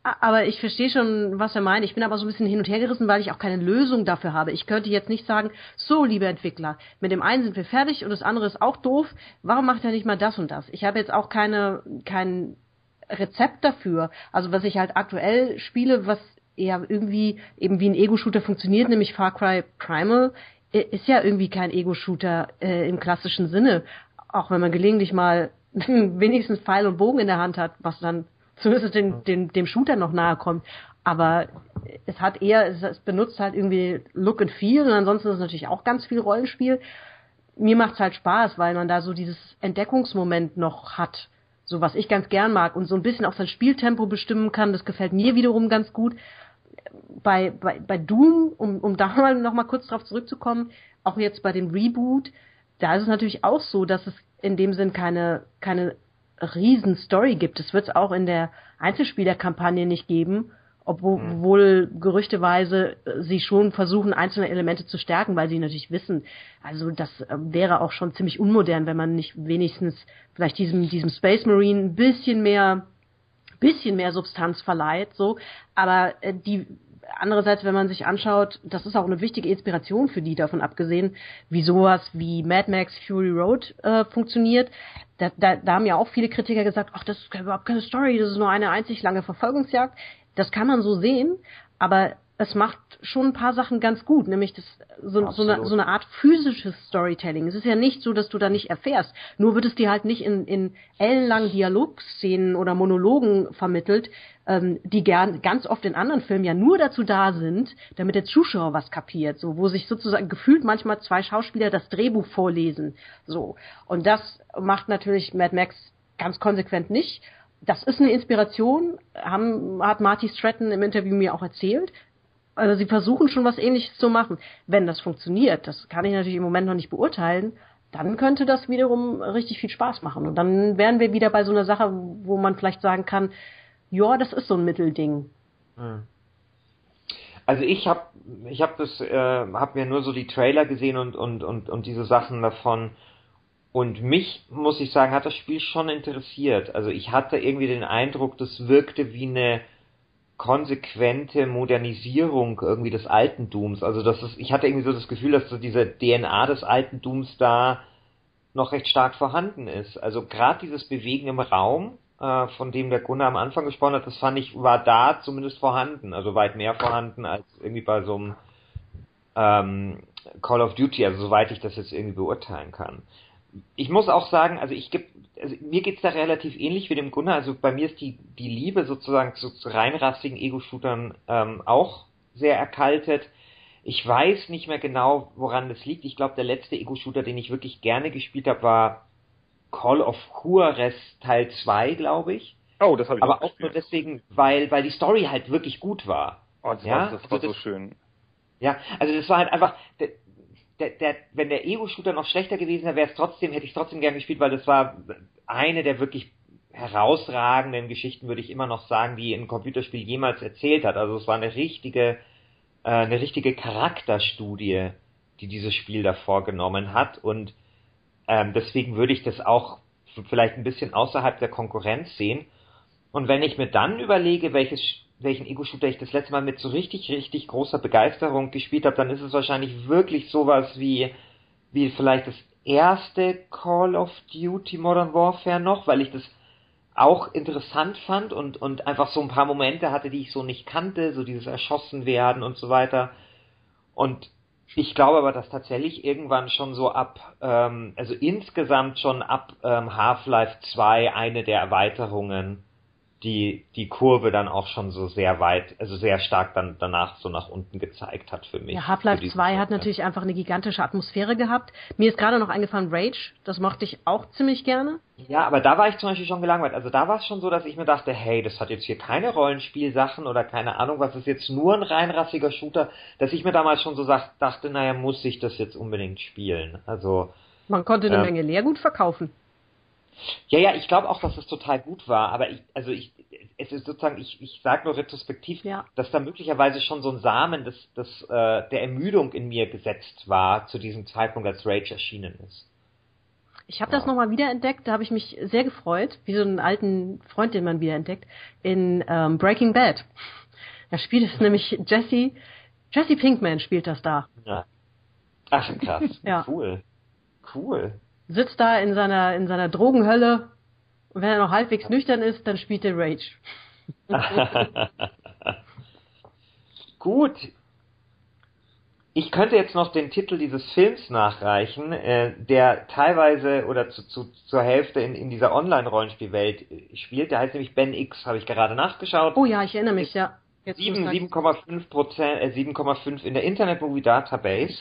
Aber ich verstehe schon, was er meint. Ich bin aber so ein bisschen hin und her gerissen, weil ich auch keine Lösung dafür habe. Ich könnte jetzt nicht sagen, so, liebe Entwickler, mit dem einen sind wir fertig und das andere ist auch doof. Warum macht er nicht mal das und das? Ich habe jetzt auch keine, kein Rezept dafür. Also was ich halt aktuell spiele, was eher irgendwie eben wie ein Ego-Shooter funktioniert, nämlich Far Cry Primal, ist ja irgendwie kein Ego-Shooter äh, im klassischen Sinne. Auch wenn man gelegentlich mal wenigstens Pfeil und Bogen in der Hand hat, was dann zumindest den, den, dem Shooter noch nahe kommt. Aber es hat eher, es, es benutzt halt irgendwie Look and Feel und ansonsten ist es natürlich auch ganz viel Rollenspiel. Mir macht's halt Spaß, weil man da so dieses Entdeckungsmoment noch hat. So was ich ganz gern mag und so ein bisschen auch sein Spieltempo bestimmen kann, das gefällt mir wiederum ganz gut. Bei, bei, bei Doom, um, um da mal noch mal kurz drauf zurückzukommen, auch jetzt bei dem Reboot, da ist es natürlich auch so, dass es in dem Sinn keine, keine riesen Story gibt. Das wird es auch in der Einzelspielerkampagne nicht geben, obwohl mhm. gerüchteweise äh, sie schon versuchen, einzelne Elemente zu stärken, weil sie natürlich wissen, also das äh, wäre auch schon ziemlich unmodern, wenn man nicht wenigstens vielleicht diesem, diesem Space Marine ein bisschen mehr, bisschen mehr Substanz verleiht, so. Aber äh, die andererseits, wenn man sich anschaut, das ist auch eine wichtige Inspiration für die, davon abgesehen, wie sowas wie Mad Max Fury Road äh, funktioniert. Da, da, da haben ja auch viele Kritiker gesagt, ach, das ist überhaupt keine Story, das ist nur eine einzig lange Verfolgungsjagd. Das kann man so sehen, aber es macht schon ein paar Sachen ganz gut, nämlich das, so, so, eine, so eine Art physisches Storytelling. Es ist ja nicht so, dass du da nicht erfährst. Nur wird es dir halt nicht in, in ellenlangen Dialogszenen oder Monologen vermittelt, ähm, die gern, ganz oft in anderen Filmen ja nur dazu da sind, damit der Zuschauer was kapiert. So, wo sich sozusagen gefühlt manchmal zwei Schauspieler das Drehbuch vorlesen. So. Und das macht natürlich Mad Max ganz konsequent nicht das ist eine Inspiration, haben, hat Marty Stratton im Interview mir auch erzählt. Also sie versuchen schon was ähnliches zu machen. Wenn das funktioniert, das kann ich natürlich im Moment noch nicht beurteilen, dann könnte das wiederum richtig viel Spaß machen. Und dann wären wir wieder bei so einer Sache, wo man vielleicht sagen kann, ja, das ist so ein Mittelding. Hm. Also ich habe ich habe das äh, habe mir nur so die Trailer gesehen und und und und diese Sachen davon und mich muss ich sagen hat das Spiel schon interessiert. Also ich hatte irgendwie den Eindruck, das wirkte wie eine konsequente Modernisierung irgendwie des Altentums. Also das ist, ich hatte irgendwie so das Gefühl, dass so diese DNA des Altentums da noch recht stark vorhanden ist. Also gerade dieses Bewegen im Raum, äh, von dem der Gunnar am Anfang gesprochen hat, das fand ich, war da zumindest vorhanden, also weit mehr vorhanden als irgendwie bei so einem ähm, Call of Duty, also soweit ich das jetzt irgendwie beurteilen kann. Ich muss auch sagen, also ich gebe, also mir geht's da relativ ähnlich wie dem Gunnar, also bei mir ist die, die Liebe sozusagen zu, zu reinrassigen Ego-Shootern ähm, auch sehr erkaltet. Ich weiß nicht mehr genau, woran das liegt. Ich glaube, der letzte Ego-Shooter, den ich wirklich gerne gespielt habe, war Call of Juarez Teil 2, glaube ich. Oh, das habe ich Aber auch, auch nur deswegen, weil, weil die Story halt wirklich gut war. Oh, das ja? war, das war also so das, schön. Ja, also das war halt einfach, der, der, wenn der Ego-Shooter noch schlechter gewesen wäre, wäre es trotzdem, hätte ich trotzdem gern gespielt, weil das war eine der wirklich herausragenden Geschichten, würde ich immer noch sagen, die ein Computerspiel jemals erzählt hat. Also es war eine richtige, äh, eine richtige Charakterstudie, die dieses Spiel da vorgenommen hat und ähm, deswegen würde ich das auch vielleicht ein bisschen außerhalb der Konkurrenz sehen. Und wenn ich mir dann überlege, welches, welchen Ego-Shooter ich das letzte Mal mit so richtig, richtig großer Begeisterung gespielt habe, dann ist es wahrscheinlich wirklich sowas wie, wie vielleicht das erste Call of Duty Modern Warfare noch, weil ich das auch interessant fand und, und einfach so ein paar Momente hatte, die ich so nicht kannte, so dieses Erschossen werden und so weiter. Und ich glaube aber, dass tatsächlich irgendwann schon so ab, ähm, also insgesamt schon ab ähm, Half-Life 2 eine der Erweiterungen die die Kurve dann auch schon so sehr weit, also sehr stark dann danach so nach unten gezeigt hat für mich. Ja, Half-Life 2 hat natürlich einfach eine gigantische Atmosphäre gehabt. Mir ist gerade noch eingefallen Rage, das mochte ich auch ziemlich gerne. Ja, aber da war ich zum Beispiel schon gelangweilt. Also da war es schon so, dass ich mir dachte, hey, das hat jetzt hier keine Rollenspielsachen oder keine Ahnung, was ist jetzt nur ein reinrassiger Shooter, dass ich mir damals schon so dachte, naja, muss ich das jetzt unbedingt spielen. Also man konnte eine ähm, Menge Leergut verkaufen. Ja, ja, ich glaube auch, dass es total gut war, aber ich, also ich, es ist sozusagen, ich, ich sage nur retrospektiv, ja. dass da möglicherweise schon so ein Samen des, des, äh, der Ermüdung in mir gesetzt war zu diesem Zeitpunkt, als Rage erschienen ist. Ich habe ja. das nochmal wiederentdeckt, da habe ich mich sehr gefreut, wie so einen alten Freund, den man wiederentdeckt, in ähm, Breaking Bad. Da spielt es nämlich Jesse, Jesse Pinkman spielt das da. Ja. Ach, krass. ja. Cool. Cool sitzt da in seiner, in seiner Drogenhölle und wenn er noch halbwegs nüchtern ist, dann spielt er Rage. Gut. Ich könnte jetzt noch den Titel dieses Films nachreichen, äh, der teilweise oder zu, zu, zur Hälfte in, in dieser Online-Rollenspielwelt spielt. Der heißt nämlich Ben X, habe ich gerade nachgeschaut. Oh ja, ich erinnere mich, ja. 7,5 Prozent, äh, 7,5 in der Internet Movie Database.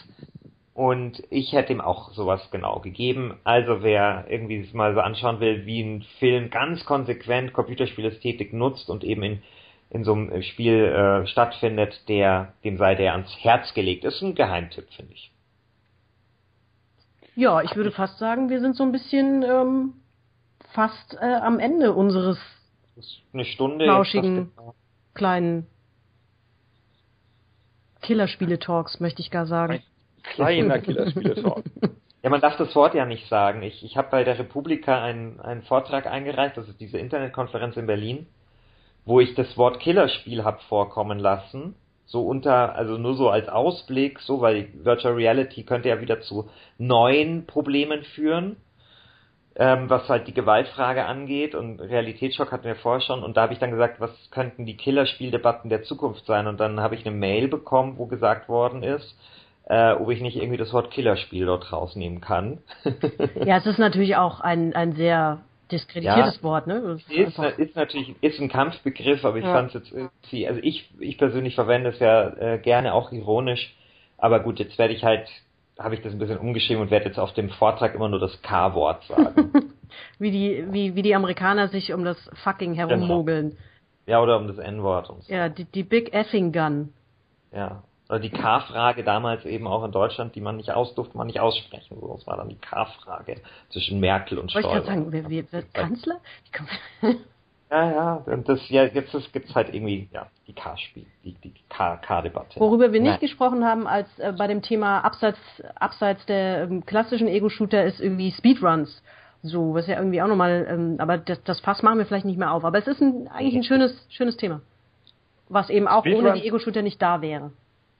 Und ich hätte ihm auch sowas genau gegeben. Also wer irgendwie sich mal so anschauen will, wie ein Film ganz konsequent Computerspielästhetik nutzt und eben in, in so einem Spiel äh, stattfindet, der, dem sei der ans Herz gelegt. Ist ein Geheimtipp, finde ich. Ja, ich würde fast sagen, wir sind so ein bisschen ähm, fast äh, am Ende unseres eine Stunde lauschigen genau. kleinen Killerspiele-Talks, möchte ich gar sagen. Kleiner Killerspiele-Talk. Ja, man darf das Wort ja nicht sagen. Ich, ich habe bei der Republika einen, einen Vortrag eingereicht, das ist diese Internetkonferenz in Berlin, wo ich das Wort Killerspiel habe vorkommen lassen. So unter, also nur so als Ausblick, so, weil Virtual Reality könnte ja wieder zu neuen Problemen führen, ähm, was halt die Gewaltfrage angeht und Realitätsschock hatten wir vorher schon und da habe ich dann gesagt, was könnten die Killerspieldebatten der Zukunft sein und dann habe ich eine Mail bekommen, wo gesagt worden ist, äh, ob ich nicht irgendwie das Wort Killerspiel dort rausnehmen kann. ja, es ist natürlich auch ein, ein sehr diskreditiertes ja, Wort, ne? Ist, ist, ist, natürlich, ist ein Kampfbegriff, aber ich ja. fand es jetzt irgendwie, also ich, ich persönlich verwende es ja äh, gerne auch ironisch, aber gut, jetzt werde ich halt, habe ich das ein bisschen umgeschrieben und werde jetzt auf dem Vortrag immer nur das K-Wort sagen. wie die, wie, wie die Amerikaner sich um das fucking herummogeln. Genau. Ja, oder um das N-Wort. So. Ja, die, die Big Effing Gun. Ja, oder die K-Frage damals eben auch in Deutschland, die man nicht aus, durfte man nicht aussprechen. So, das war dann die K-Frage zwischen Merkel und Stoiber. Wollte ich gerade sagen, wer, wer, wer Kanzler? ja, ja, und das, ja, jetzt gibt es halt irgendwie, ja, die K-Spiel, die, die K-Debatte. Worüber wir nicht Nein. gesprochen haben als äh, bei dem Thema abseits, abseits der ähm, klassischen Ego-Shooter ist irgendwie Speedruns. So, was ja irgendwie auch nochmal, ähm, aber das, das Fass machen wir vielleicht nicht mehr auf. Aber es ist ein, eigentlich ein schönes, schönes Thema. Was eben auch Speedruns. ohne die Ego-Shooter nicht da wäre.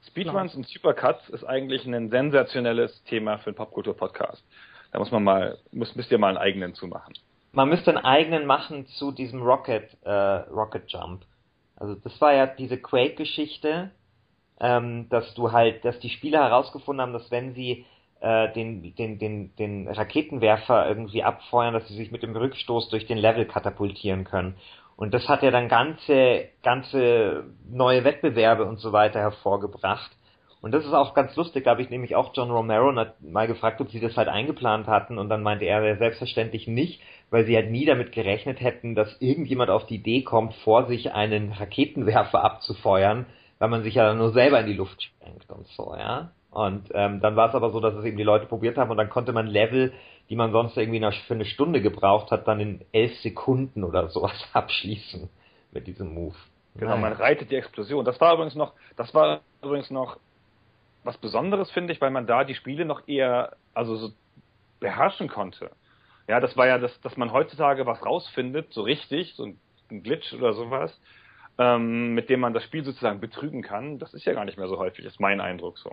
Speedruns und Supercuts ist eigentlich ein sensationelles Thema für einen Popkultur-Podcast. Da muss man mal, muss, müsst ihr mal einen eigenen zu machen. man müsste einen eigenen machen zu diesem Rocket, äh, Rocket Jump. Also das war ja diese Quake-Geschichte, ähm, dass du halt, dass die Spieler herausgefunden haben, dass wenn sie äh, den, den, den, den Raketenwerfer irgendwie abfeuern, dass sie sich mit dem Rückstoß durch den Level katapultieren können. Und das hat ja dann ganze, ganze neue Wettbewerbe und so weiter hervorgebracht. Und das ist auch ganz lustig, da habe ich nämlich auch John Romero mal gefragt, ob sie das halt eingeplant hatten und dann meinte er selbstverständlich nicht, weil sie halt nie damit gerechnet hätten, dass irgendjemand auf die Idee kommt, vor sich einen Raketenwerfer abzufeuern, weil man sich ja dann nur selber in die Luft sprengt und so, ja. Und ähm, dann war es aber so, dass es eben die Leute probiert haben und dann konnte man Level, die man sonst irgendwie für eine Stunde gebraucht hat, dann in elf Sekunden oder sowas abschließen mit diesem Move. Genau, man reitet die Explosion. Das war übrigens noch, das war übrigens noch was Besonderes, finde ich, weil man da die Spiele noch eher, also so beherrschen konnte. Ja, das war ja das, dass man heutzutage was rausfindet, so richtig, so ein, ein Glitch oder sowas, ähm, mit dem man das Spiel sozusagen betrügen kann. Das ist ja gar nicht mehr so häufig, ist mein Eindruck so.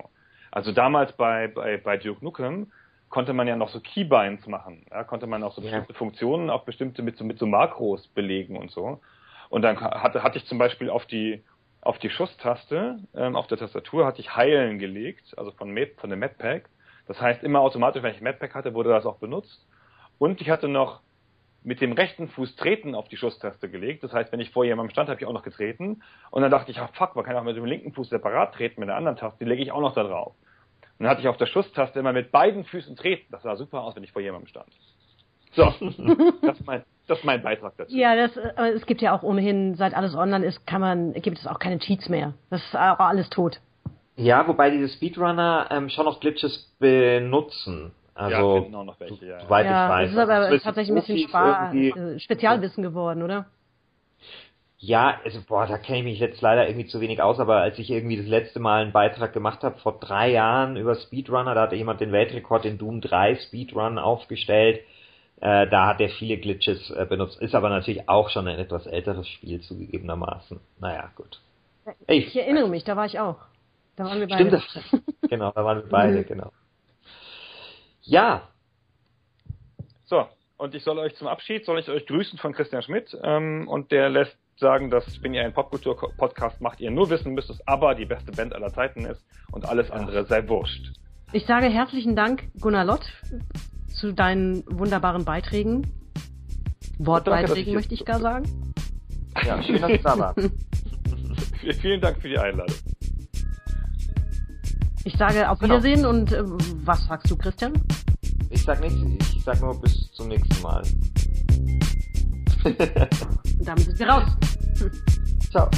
Also damals bei, bei, bei Duke Nukem konnte man ja noch so Keybinds machen. Ja, konnte man auch so bestimmte ja. Funktionen auf bestimmte mit so, mit so Makros belegen und so. Und dann hatte, hatte ich zum Beispiel auf die, auf die Schusstaste ähm, auf der Tastatur hatte ich Heilen gelegt, also von, Med, von dem Medpack. Das heißt, immer automatisch, wenn ich Medpack hatte, wurde das auch benutzt. Und ich hatte noch mit dem rechten Fuß treten auf die Schusstaste gelegt. Das heißt, wenn ich vor jemandem stand, habe ich auch noch getreten. Und dann dachte ich, ah, fuck, man kann auch mit dem linken Fuß separat treten, mit der anderen Taste, die lege ich auch noch da drauf. Und dann hatte ich auf der Schusstaste immer mit beiden Füßen treten. Das sah super aus, wenn ich vor jemandem stand. So, das ist mein, das ist mein Beitrag dazu. Ja, das, äh, es gibt ja auch ohnehin, seit alles online ist, kann man, gibt es auch keine Cheats mehr. Das ist auch alles tot. Ja, wobei diese Speedrunner ähm, schon noch Glitches benutzen. Also, ja, noch welche, ja. Soweit ja, ich weiß. Das ist aber also, tatsächlich ein bisschen Spar äh, Spezialwissen geworden, oder? Ja, also boah, da kenne ich mich jetzt leider irgendwie zu wenig aus, aber als ich irgendwie das letzte Mal einen Beitrag gemacht habe, vor drei Jahren über Speedrunner, da hatte jemand den Weltrekord in Doom 3 Speedrun aufgestellt. Äh, da hat er viele Glitches äh, benutzt, ist aber natürlich auch schon ein etwas älteres Spiel zugegebenermaßen. Naja, gut. Ich, ich erinnere mich, da war ich auch. Da waren wir beide. Stimmt, das, genau, da waren wir beide, mhm. genau. Ja. So, und ich soll euch zum Abschied, soll ich euch grüßen von Christian Schmidt ähm, und der lässt sagen, dass wenn ihr einen Popkultur-Podcast macht, ihr nur wissen müsst, dass ABBA die beste Band aller Zeiten ist und alles andere sei wurscht. Ich sage herzlichen Dank, Gunnar Lott, zu deinen wunderbaren Beiträgen. Wortbeiträgen möchte ich gar sagen. Ja, schön, dass du da warst. Vielen Dank für die Einladung. Ich sage auf genau. Wiedersehen und äh, was sagst du, Christian? Ich sag nichts, ich sag nur bis zum nächsten Mal. Damit sind wir raus. Ciao.